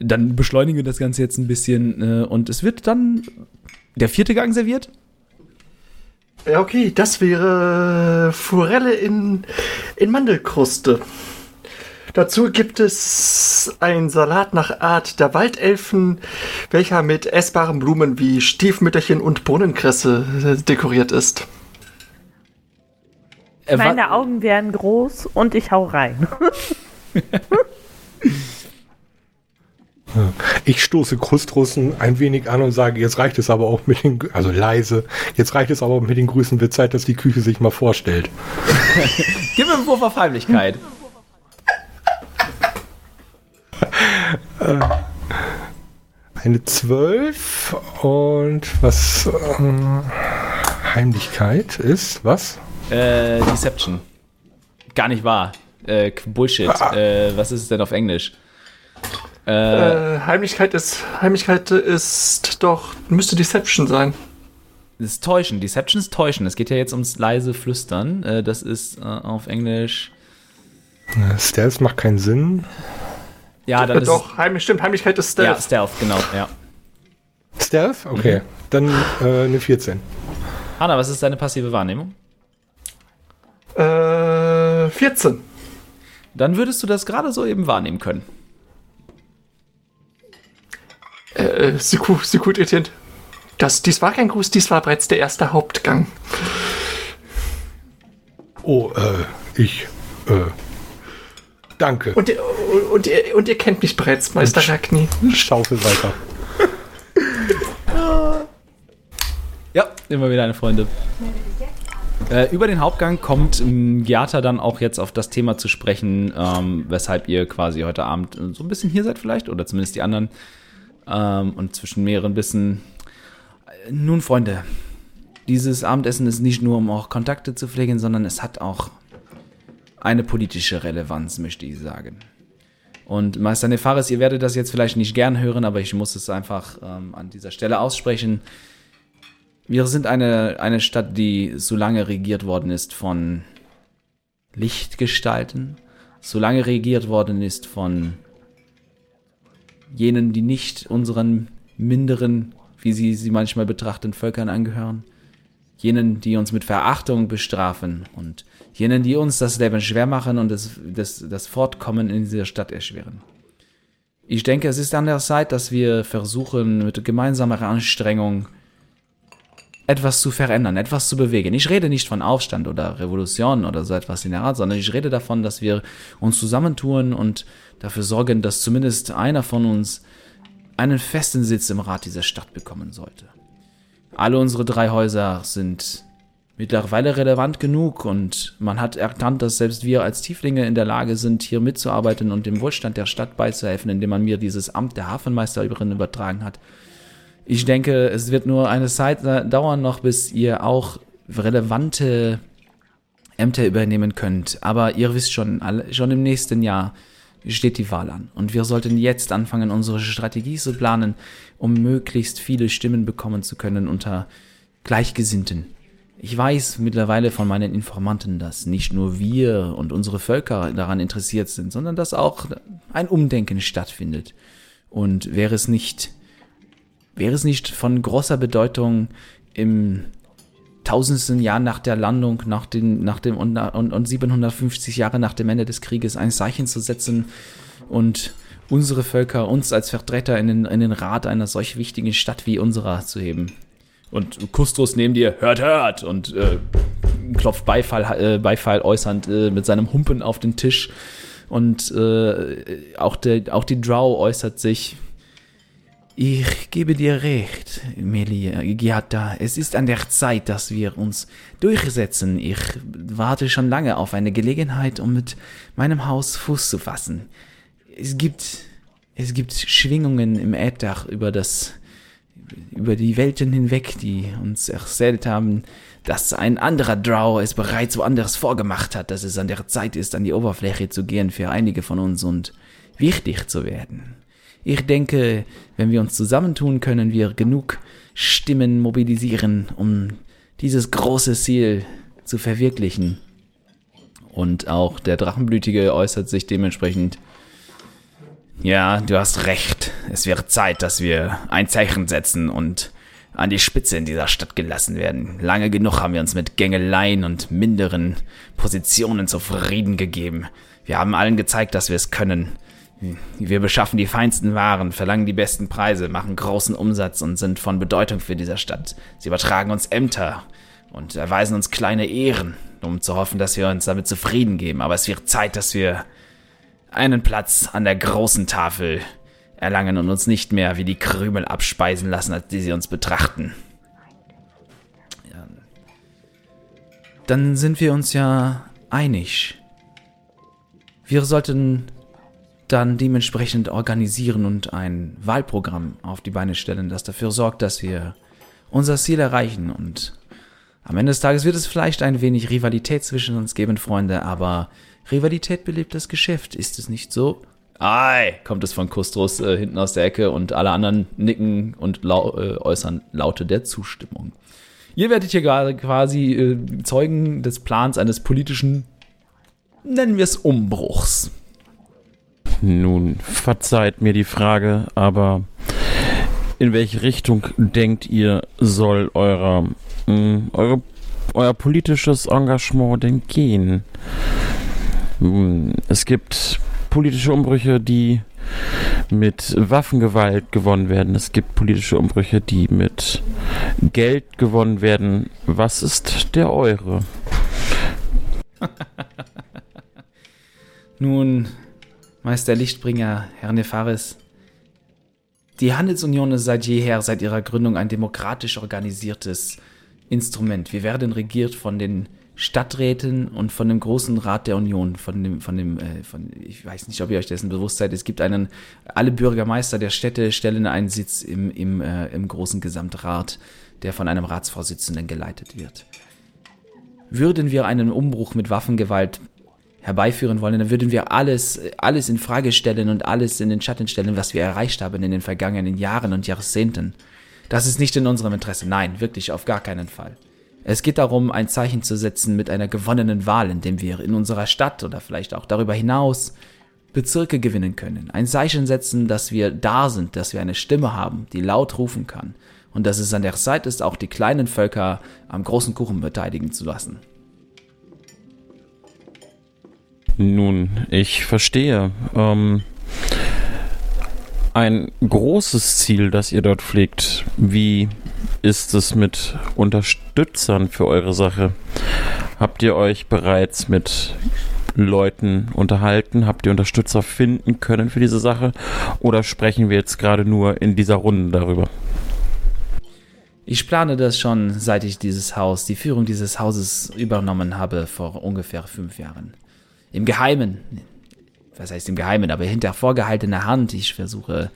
dann beschleunigen wir das Ganze jetzt ein bisschen äh, und es wird dann der vierte Gang serviert. Ja, okay, das wäre Forelle in, in Mandelkruste. Dazu gibt es einen Salat nach Art der Waldelfen, welcher mit essbaren Blumen wie Stiefmütterchen und Brunnenkresse äh, dekoriert ist. Meine Augen werden groß und ich hau rein. [LAUGHS] [LAUGHS] Ich stoße Krustrussen ein wenig an und sage, jetzt reicht es aber auch mit den, also leise, jetzt reicht es aber auch mit den Grüßen, wird Zeit, dass die Küche sich mal vorstellt. [LAUGHS] Gib mir einen Wurf auf Heimlichkeit. Äh, eine 12 und was äh, Heimlichkeit ist, was? Äh, Deception. Gar nicht wahr. Äh, Bullshit. Ah. Äh, was ist es denn auf Englisch? Äh, äh, Heimlichkeit ist Heimlichkeit ist doch müsste Deception sein. Das ist Täuschen. Deception ist Täuschen. Es geht ja jetzt ums leise Flüstern. Äh, das ist äh, auf Englisch. Stealth macht keinen Sinn. Ja, dann äh, ist doch. Heimlich, stimmt. Heimlichkeit ist Stealth. Ja, Stealth, genau. Ja. Stealth? Okay. Mhm. Dann äh, eine 14. Hanna, was ist deine passive Wahrnehmung? Äh, 14. Dann würdest du das gerade so eben wahrnehmen können. Äh, Siku, Siku Etienne. Das, dies war kein Gruß, dies war bereits der erste Hauptgang. Oh, äh, ich, äh, danke. Und, und, ihr, und ihr kennt mich bereits, Meister Ragni. Schaufel weiter. [LAUGHS] ja, immer wieder eine Freunde. Äh, über den Hauptgang kommt ähm, Giata dann auch jetzt auf das Thema zu sprechen, ähm, weshalb ihr quasi heute Abend äh, so ein bisschen hier seid vielleicht, oder zumindest die anderen. Ähm, und zwischen mehreren Wissen. Äh, nun, Freunde, dieses Abendessen ist nicht nur, um auch Kontakte zu pflegen, sondern es hat auch eine politische Relevanz, möchte ich sagen. Und Meister Nefaris, ihr werdet das jetzt vielleicht nicht gern hören, aber ich muss es einfach ähm, an dieser Stelle aussprechen. Wir sind eine, eine Stadt, die so lange regiert worden ist von Lichtgestalten, so lange regiert worden ist von jenen, die nicht unseren minderen, wie sie sie manchmal betrachten, Völkern angehören, jenen, die uns mit Verachtung bestrafen und jenen, die uns das Leben schwer machen und das, das, das Fortkommen in dieser Stadt erschweren. Ich denke, es ist an der Zeit, dass wir versuchen, mit gemeinsamer Anstrengung etwas zu verändern, etwas zu bewegen. Ich rede nicht von Aufstand oder Revolution oder so etwas in der Art, sondern ich rede davon, dass wir uns zusammentun und dafür sorgen, dass zumindest einer von uns einen festen Sitz im Rat dieser Stadt bekommen sollte. Alle unsere drei Häuser sind mittlerweile relevant genug und man hat erkannt, dass selbst wir als Tieflinge in der Lage sind, hier mitzuarbeiten und dem Wohlstand der Stadt beizuhelfen, indem man mir dieses Amt der Hafenmeisterin übertragen hat. Ich denke, es wird nur eine Zeit dauern noch, bis ihr auch relevante Ämter übernehmen könnt. Aber ihr wisst schon, schon im nächsten Jahr steht die Wahl an. Und wir sollten jetzt anfangen, unsere Strategie zu planen, um möglichst viele Stimmen bekommen zu können unter Gleichgesinnten. Ich weiß mittlerweile von meinen Informanten, dass nicht nur wir und unsere Völker daran interessiert sind, sondern dass auch ein Umdenken stattfindet. Und wäre es nicht, wäre es nicht von großer Bedeutung im tausendsten Jahr nach der Landung, nach, den, nach dem und, und, und 750 Jahre nach dem Ende des Krieges ein Zeichen zu setzen und unsere Völker, uns als Vertreter in den, in den Rat einer solch wichtigen Stadt wie unserer zu heben. Und Kustos neben dir, hört, hört! Und äh, klopft Beifall, äh, Beifall äußernd äh, mit seinem Humpen auf den Tisch. Und äh, auch, der, auch die Drow äußert sich. Ich gebe dir recht, Melia Giata. Es ist an der Zeit, dass wir uns durchsetzen. Ich warte schon lange auf eine Gelegenheit, um mit meinem Haus Fuß zu fassen. Es gibt, es gibt Schwingungen im Äther über das über die Welten hinweg, die uns erzählt haben, dass ein anderer Drow es bereits woanders vorgemacht hat, dass es an der Zeit ist, an die Oberfläche zu gehen für einige von uns und wichtig zu werden. Ich denke, wenn wir uns zusammentun, können wir genug Stimmen mobilisieren, um dieses große Ziel zu verwirklichen. Und auch der Drachenblütige äußert sich dementsprechend ja, du hast recht. Es wäre Zeit, dass wir ein Zeichen setzen und an die Spitze in dieser Stadt gelassen werden. Lange genug haben wir uns mit Gängeleien und minderen Positionen zufrieden gegeben. Wir haben allen gezeigt, dass wir es können. Wir beschaffen die feinsten Waren, verlangen die besten Preise, machen großen Umsatz und sind von Bedeutung für diese Stadt. Sie übertragen uns Ämter und erweisen uns kleine Ehren, um zu hoffen, dass wir uns damit zufrieden geben. Aber es wird Zeit, dass wir einen Platz an der großen Tafel erlangen und uns nicht mehr wie die Krümel abspeisen lassen, als die sie uns betrachten. Ja. Dann sind wir uns ja einig. Wir sollten dann dementsprechend organisieren und ein Wahlprogramm auf die Beine stellen, das dafür sorgt, dass wir unser Ziel erreichen. Und am Ende des Tages wird es vielleicht ein wenig Rivalität zwischen uns geben, Freunde, aber Rivalität belebt das Geschäft, ist es nicht so? Ei, kommt es von Kustros äh, hinten aus der Ecke und alle anderen nicken und lau äh, äußern Laute der Zustimmung. Ihr werdet hier gerade quasi äh, Zeugen des Plans eines politischen, nennen wir es Umbruchs. Nun, verzeiht mir die Frage, aber in welche Richtung denkt ihr, soll eurer, mh, mm, eure, euer politisches Engagement denn gehen? Es gibt politische Umbrüche, die mit Waffengewalt gewonnen werden. Es gibt politische Umbrüche, die mit Geld gewonnen werden. Was ist der eure? [LAUGHS] Nun, Meister Lichtbringer, Herr Nefaris, die Handelsunion ist seit jeher, seit ihrer Gründung, ein demokratisch organisiertes Instrument. Wir werden regiert von den Stadträten und von dem großen Rat der Union, von dem, von dem, äh, von, ich weiß nicht, ob ihr euch dessen bewusst seid. Es gibt einen, alle Bürgermeister der Städte stellen einen Sitz im, im, äh, im großen Gesamtrat, der von einem Ratsvorsitzenden geleitet wird. Würden wir einen Umbruch mit Waffengewalt herbeiführen wollen, dann würden wir alles, alles in Frage stellen und alles in den Schatten stellen, was wir erreicht haben in den vergangenen Jahren und Jahrzehnten. Das ist nicht in unserem Interesse. Nein, wirklich auf gar keinen Fall. Es geht darum, ein Zeichen zu setzen mit einer gewonnenen Wahl, indem wir in unserer Stadt oder vielleicht auch darüber hinaus Bezirke gewinnen können. Ein Zeichen setzen, dass wir da sind, dass wir eine Stimme haben, die laut rufen kann. Und dass es an der Zeit ist, auch die kleinen Völker am großen Kuchen beteiligen zu lassen. Nun, ich verstehe. Ähm, ein großes Ziel, das ihr dort pflegt. Wie ist es mit Unterstützern für eure Sache? Habt ihr euch bereits mit Leuten unterhalten? Habt ihr Unterstützer finden können für diese Sache? Oder sprechen wir jetzt gerade nur in dieser Runde darüber? Ich plane das schon, seit ich dieses Haus, die Führung dieses Hauses übernommen habe, vor ungefähr fünf Jahren. Im Geheimen, was heißt im Geheimen, aber hinter vorgehaltener Hand. Ich versuche,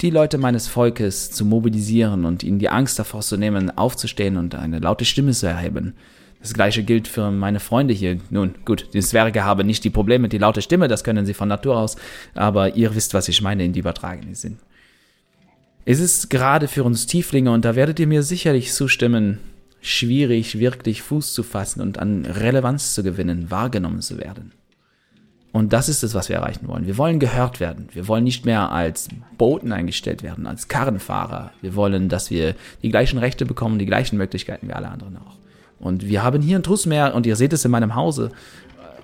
die Leute meines Volkes zu mobilisieren und ihnen die Angst davor zu nehmen, aufzustehen und eine laute Stimme zu erheben. Das gleiche gilt für meine Freunde hier. Nun, gut, die Zwerge haben nicht die Probleme die laute Stimme, das können sie von Natur aus, aber ihr wisst, was ich meine in die übertragenen Sinn. Es ist gerade für uns Tieflinge, und da werdet ihr mir sicherlich zustimmen, schwierig, wirklich Fuß zu fassen und an Relevanz zu gewinnen, wahrgenommen zu werden. Und das ist es, was wir erreichen wollen. Wir wollen gehört werden. Wir wollen nicht mehr als Boten eingestellt werden, als Karrenfahrer. Wir wollen, dass wir die gleichen Rechte bekommen, die gleichen Möglichkeiten wie alle anderen auch. Und wir haben hier in Trusmeer, und ihr seht es in meinem Hause,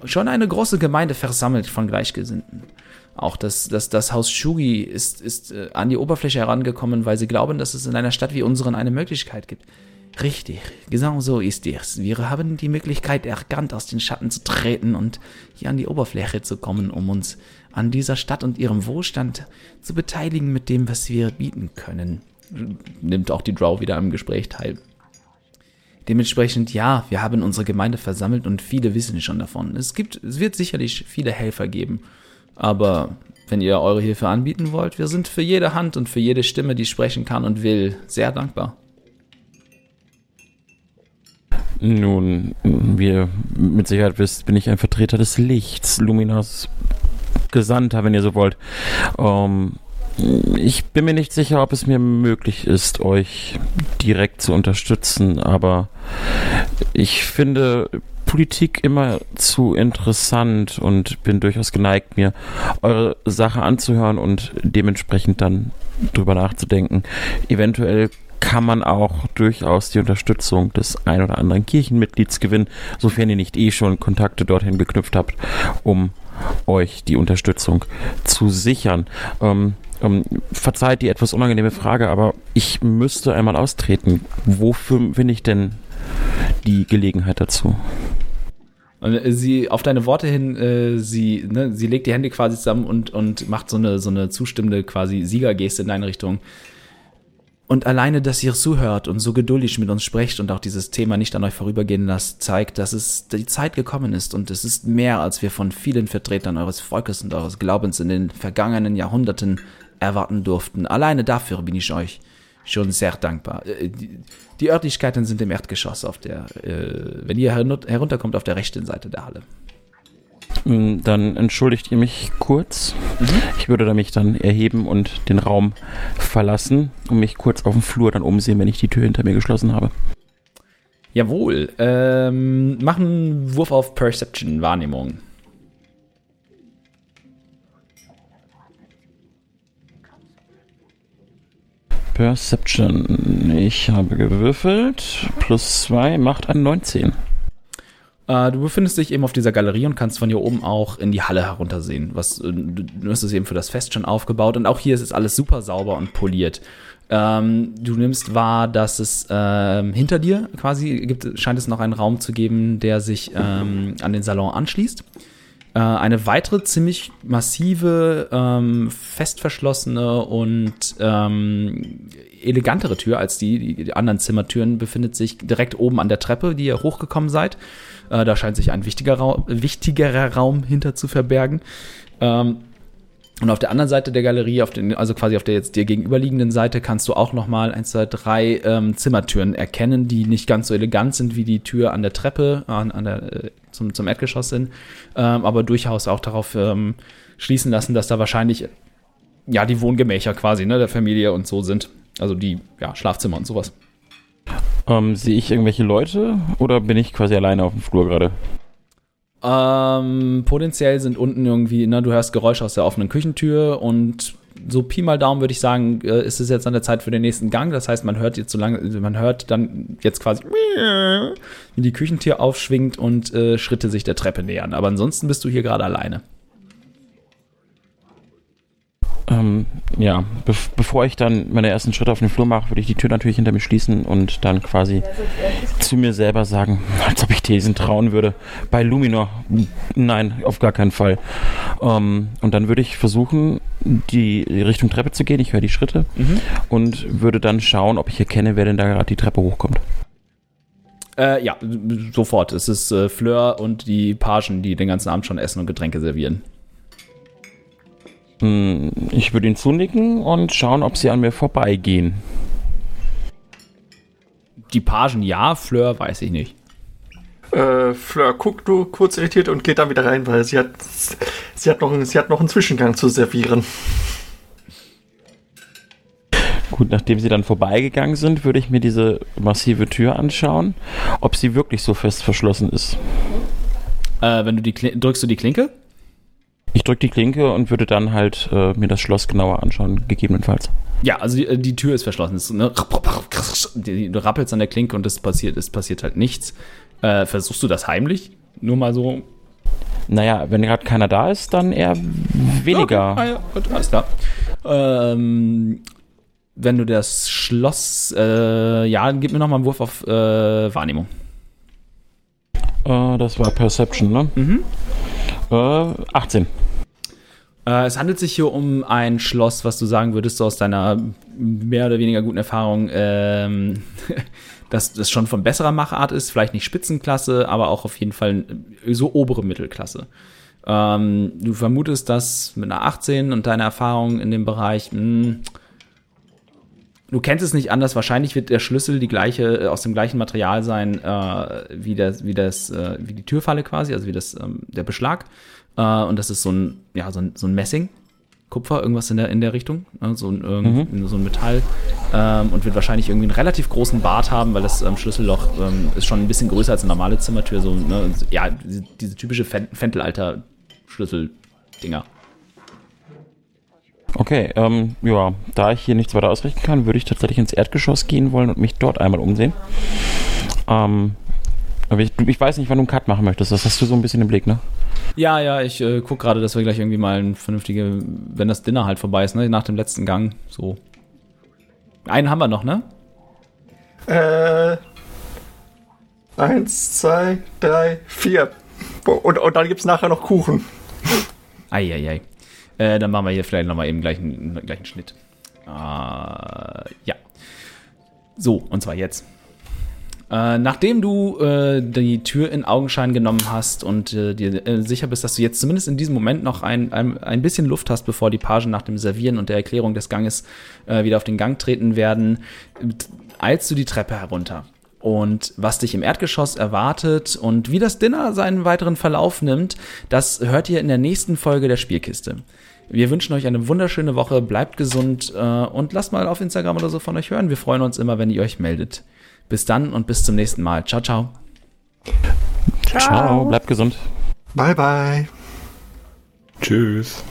schon eine große Gemeinde versammelt von Gleichgesinnten. Auch das, das, das Haus Shugi ist, ist äh, an die Oberfläche herangekommen, weil sie glauben, dass es in einer Stadt wie unseren eine Möglichkeit gibt. Richtig, genau so ist es. Wir haben die Möglichkeit erkannt, aus den Schatten zu treten und hier an die Oberfläche zu kommen, um uns an dieser Stadt und ihrem Wohlstand zu beteiligen mit dem, was wir bieten können. Nimmt auch die Drow wieder am Gespräch teil. Dementsprechend, ja, wir haben unsere Gemeinde versammelt und viele wissen schon davon. Es gibt, es wird sicherlich viele Helfer geben. Aber wenn ihr eure Hilfe anbieten wollt, wir sind für jede Hand und für jede Stimme, die sprechen kann und will, sehr dankbar. Nun, wie ihr mit Sicherheit wisst, bin ich ein Vertreter des Lichts, Luminas Gesandter, wenn ihr so wollt. Ähm, ich bin mir nicht sicher, ob es mir möglich ist, euch direkt zu unterstützen, aber ich finde Politik immer zu interessant und bin durchaus geneigt, mir eure Sache anzuhören und dementsprechend dann drüber nachzudenken. Eventuell kann man auch durchaus die Unterstützung des ein oder anderen Kirchenmitglieds gewinnen, sofern ihr nicht eh schon Kontakte dorthin geknüpft habt, um euch die Unterstützung zu sichern. Ähm, ähm, verzeiht die etwas unangenehme Frage, aber ich müsste einmal austreten. Wofür finde ich denn die Gelegenheit dazu? Äh, sie auf deine Worte hin, äh, sie, ne, sie legt die Hände quasi zusammen und, und macht so eine, so eine zustimmende quasi Siegergeste in deine Richtung. Und alleine, dass ihr zuhört und so geduldig mit uns sprecht und auch dieses Thema nicht an euch vorübergehen lasst, zeigt, dass es die Zeit gekommen ist und es ist mehr, als wir von vielen Vertretern eures Volkes und eures Glaubens in den vergangenen Jahrhunderten erwarten durften. Alleine dafür bin ich euch schon sehr dankbar. Äh, die, Örtlichkeiten sind im Erdgeschoss auf der, äh, wenn ihr herunterkommt, auf der rechten Seite der Halle. Mm, dann entschuldigt ihr mich kurz. Mhm. Ich würde mich dann erheben und den Raum verlassen und mich kurz auf dem Flur dann umsehen, wenn ich die Tür hinter mir geschlossen habe. Jawohl. Ähm, machen einen Wurf auf Perception, Wahrnehmung. Perception. Ich habe gewürfelt. Plus 2 macht ein 19. Äh, du befindest dich eben auf dieser Galerie und kannst von hier oben auch in die Halle heruntersehen. Was, äh, du hast es eben für das Fest schon aufgebaut und auch hier ist es alles super sauber und poliert. Ähm, du nimmst wahr, dass es ähm, hinter dir quasi gibt, scheint es noch einen Raum zu geben, der sich ähm, an den Salon anschließt. äh, eine weitere ziemlich massive, ähm, fest verschlossene und ähm, elegantere Tür als die, die anderen Zimmertüren befindet sich direkt oben an der Treppe, die ihr hochgekommen seid. Äh, da scheint sich ein wichtiger Raum, wichtigerer Raum hinter zu verbergen. Ähm, und auf der anderen Seite der Galerie, auf den, also quasi auf der jetzt dir gegenüberliegenden Seite, kannst du auch nochmal eins, zwei, drei ähm, Zimmertüren erkennen, die nicht ganz so elegant sind wie die Tür an der Treppe, an, an der, äh, zum, zum Erdgeschoss sind, ähm, aber durchaus auch darauf ähm, schließen lassen, dass da wahrscheinlich ja die Wohngemächer quasi ne, der Familie und so sind. Also die ja, Schlafzimmer und sowas. Ähm, Sehe ich irgendwelche Leute oder bin ich quasi alleine auf dem Flur gerade? Ähm, potenziell sind unten irgendwie, ne, du hörst Geräusche aus der offenen Küchentür und so Pi mal Daumen würde ich sagen, äh, ist es jetzt an der Zeit für den nächsten Gang. Das heißt, man hört jetzt so lange, man hört dann jetzt quasi, wie die Küchentür aufschwingt und äh, Schritte sich der Treppe nähern. Aber ansonsten bist du hier gerade alleine. Ähm, ja, be bevor ich dann meine ersten Schritte auf den Flur mache, würde ich die Tür natürlich hinter mir schließen und dann quasi zu mir selber sagen, als ob ich Thesen trauen würde. Bei Luminor, nein, auf gar keinen Fall. Ähm, und dann würde ich versuchen, die Richtung Treppe zu gehen. Ich höre die Schritte Mhm. und würde dann schauen, ob ich erkenne, wer denn da gerade die Treppe hochkommt. Äh, ja, sofort. Es ist äh, Fleur und die Pagen, die den ganzen Abend schon Essen und Getränke servieren. Hm, Ich würde ihn zunicken und schauen, ob sie an mir vorbeigehen. Die Pagen ja, Fleur weiß ich nicht. Äh, Fleur guckt nur kurz irritiert und geht dann wieder rein, weil sie hat, sie hat, noch, sie hat noch einen Zwischengang zu servieren. Gut, nachdem sie dann vorbeigegangen sind, würde ich mir diese massive Tür anschauen, ob sie wirklich so fest verschlossen ist. Äh, wenn du die Kli drückst du die Klinke? Ich drücke die Klinke und würde dann halt äh, mir das Schloss genauer anschauen, gegebenenfalls. Ja, also die, die Tür ist verschlossen. Es, ne, du rappelst an der Klinke und es passiert, es passiert halt nichts. Äh, versuchst du das heimlich? Nur mal so. Naja, wenn gerade keiner da ist, dann eher weniger. Okay, ah, ja, gut, alles klar. Ähm, wenn du das Schloss, äh, ja, gib mir noch mal einen Wurf auf äh, Wahrnehmung. Äh, das war Perception, ne? Mhm. Äh, 18. Äh, es handelt sich hier um ein Schloss, was du sagen würdest, so aus deiner mehr oder weniger guten Erfahrung, ähm, [LAUGHS] dass das schon von besserer Machart ist, vielleicht nicht Spitzenklasse, aber auch auf jeden Fall so obere Mittelklasse. Ähm, du vermutest, dass mit einer 18 und deiner Erfahrung in dem Bereich, mh, du kennst es nicht anders, wahrscheinlich wird der Schlüssel die gleiche, äh, aus dem gleichen Material sein, äh, wie, das, wie, das, äh, wie die Türfalle quasi, also wie das, ähm, der Beschlag. Äh, und das ist so ein, ja, so ein, so ein Messing. Kupfer, irgendwas in der, in der Richtung, ne? so, ein, irgend, so ein Metall ähm, und wird wahrscheinlich irgendwie einen relativ großen Bart haben, weil das ähm, Schlüsselloch ähm, ist schon ein bisschen größer als eine normale Zimmertür, so, ne? ja, diese, diese typische Fen- Fentelalter-Schlüssel-Dinger. Okay, ähm, ja, da ich hier nichts weiter ausrichten kann, würde ich tatsächlich ins Erdgeschoss gehen wollen und mich dort einmal umsehen. Ähm, aber ich, ich weiß nicht, wann du einen Cut machen möchtest. Das hast du so ein bisschen im Blick, ne? Ja, ja, ich äh, guck gerade, dass wir gleich irgendwie mal ein vernünftige, wenn das Dinner halt vorbei ist, ne, nach dem letzten Gang, so. Einen haben wir noch, ne? Äh, eins, zwei, drei, vier. Und, und dann gibt's nachher noch Kuchen. Eieiei. Äh, dann machen wir hier vielleicht nochmal eben gleich einen, gleich Schnitt. Äh, ja. So, und zwar jetzt. Äh, nachdem du äh, die Tür in Augenschein genommen hast und äh, dir äh, sicher bist, dass du jetzt zumindest in diesem Moment noch ein, ein, ein bisschen Luft hast, bevor die Pagen nach dem Servieren und der Erklärung des Ganges äh, wieder auf den Gang treten werden, eilst du die Treppe herunter. Und was dich im Erdgeschoss erwartet und wie das Dinner seinen weiteren Verlauf nimmt, das hört ihr in der nächsten Folge der Spielkiste. Wir wünschen euch eine wunderschöne Woche, bleibt gesund äh, und lasst mal auf Instagram oder so von euch hören. Wir freuen uns immer, wenn ihr euch meldet. Bis dann und bis zum nächsten Mal. Ciao, ciao. Ciao, bleibt gesund. Bye, bye. Tschüss.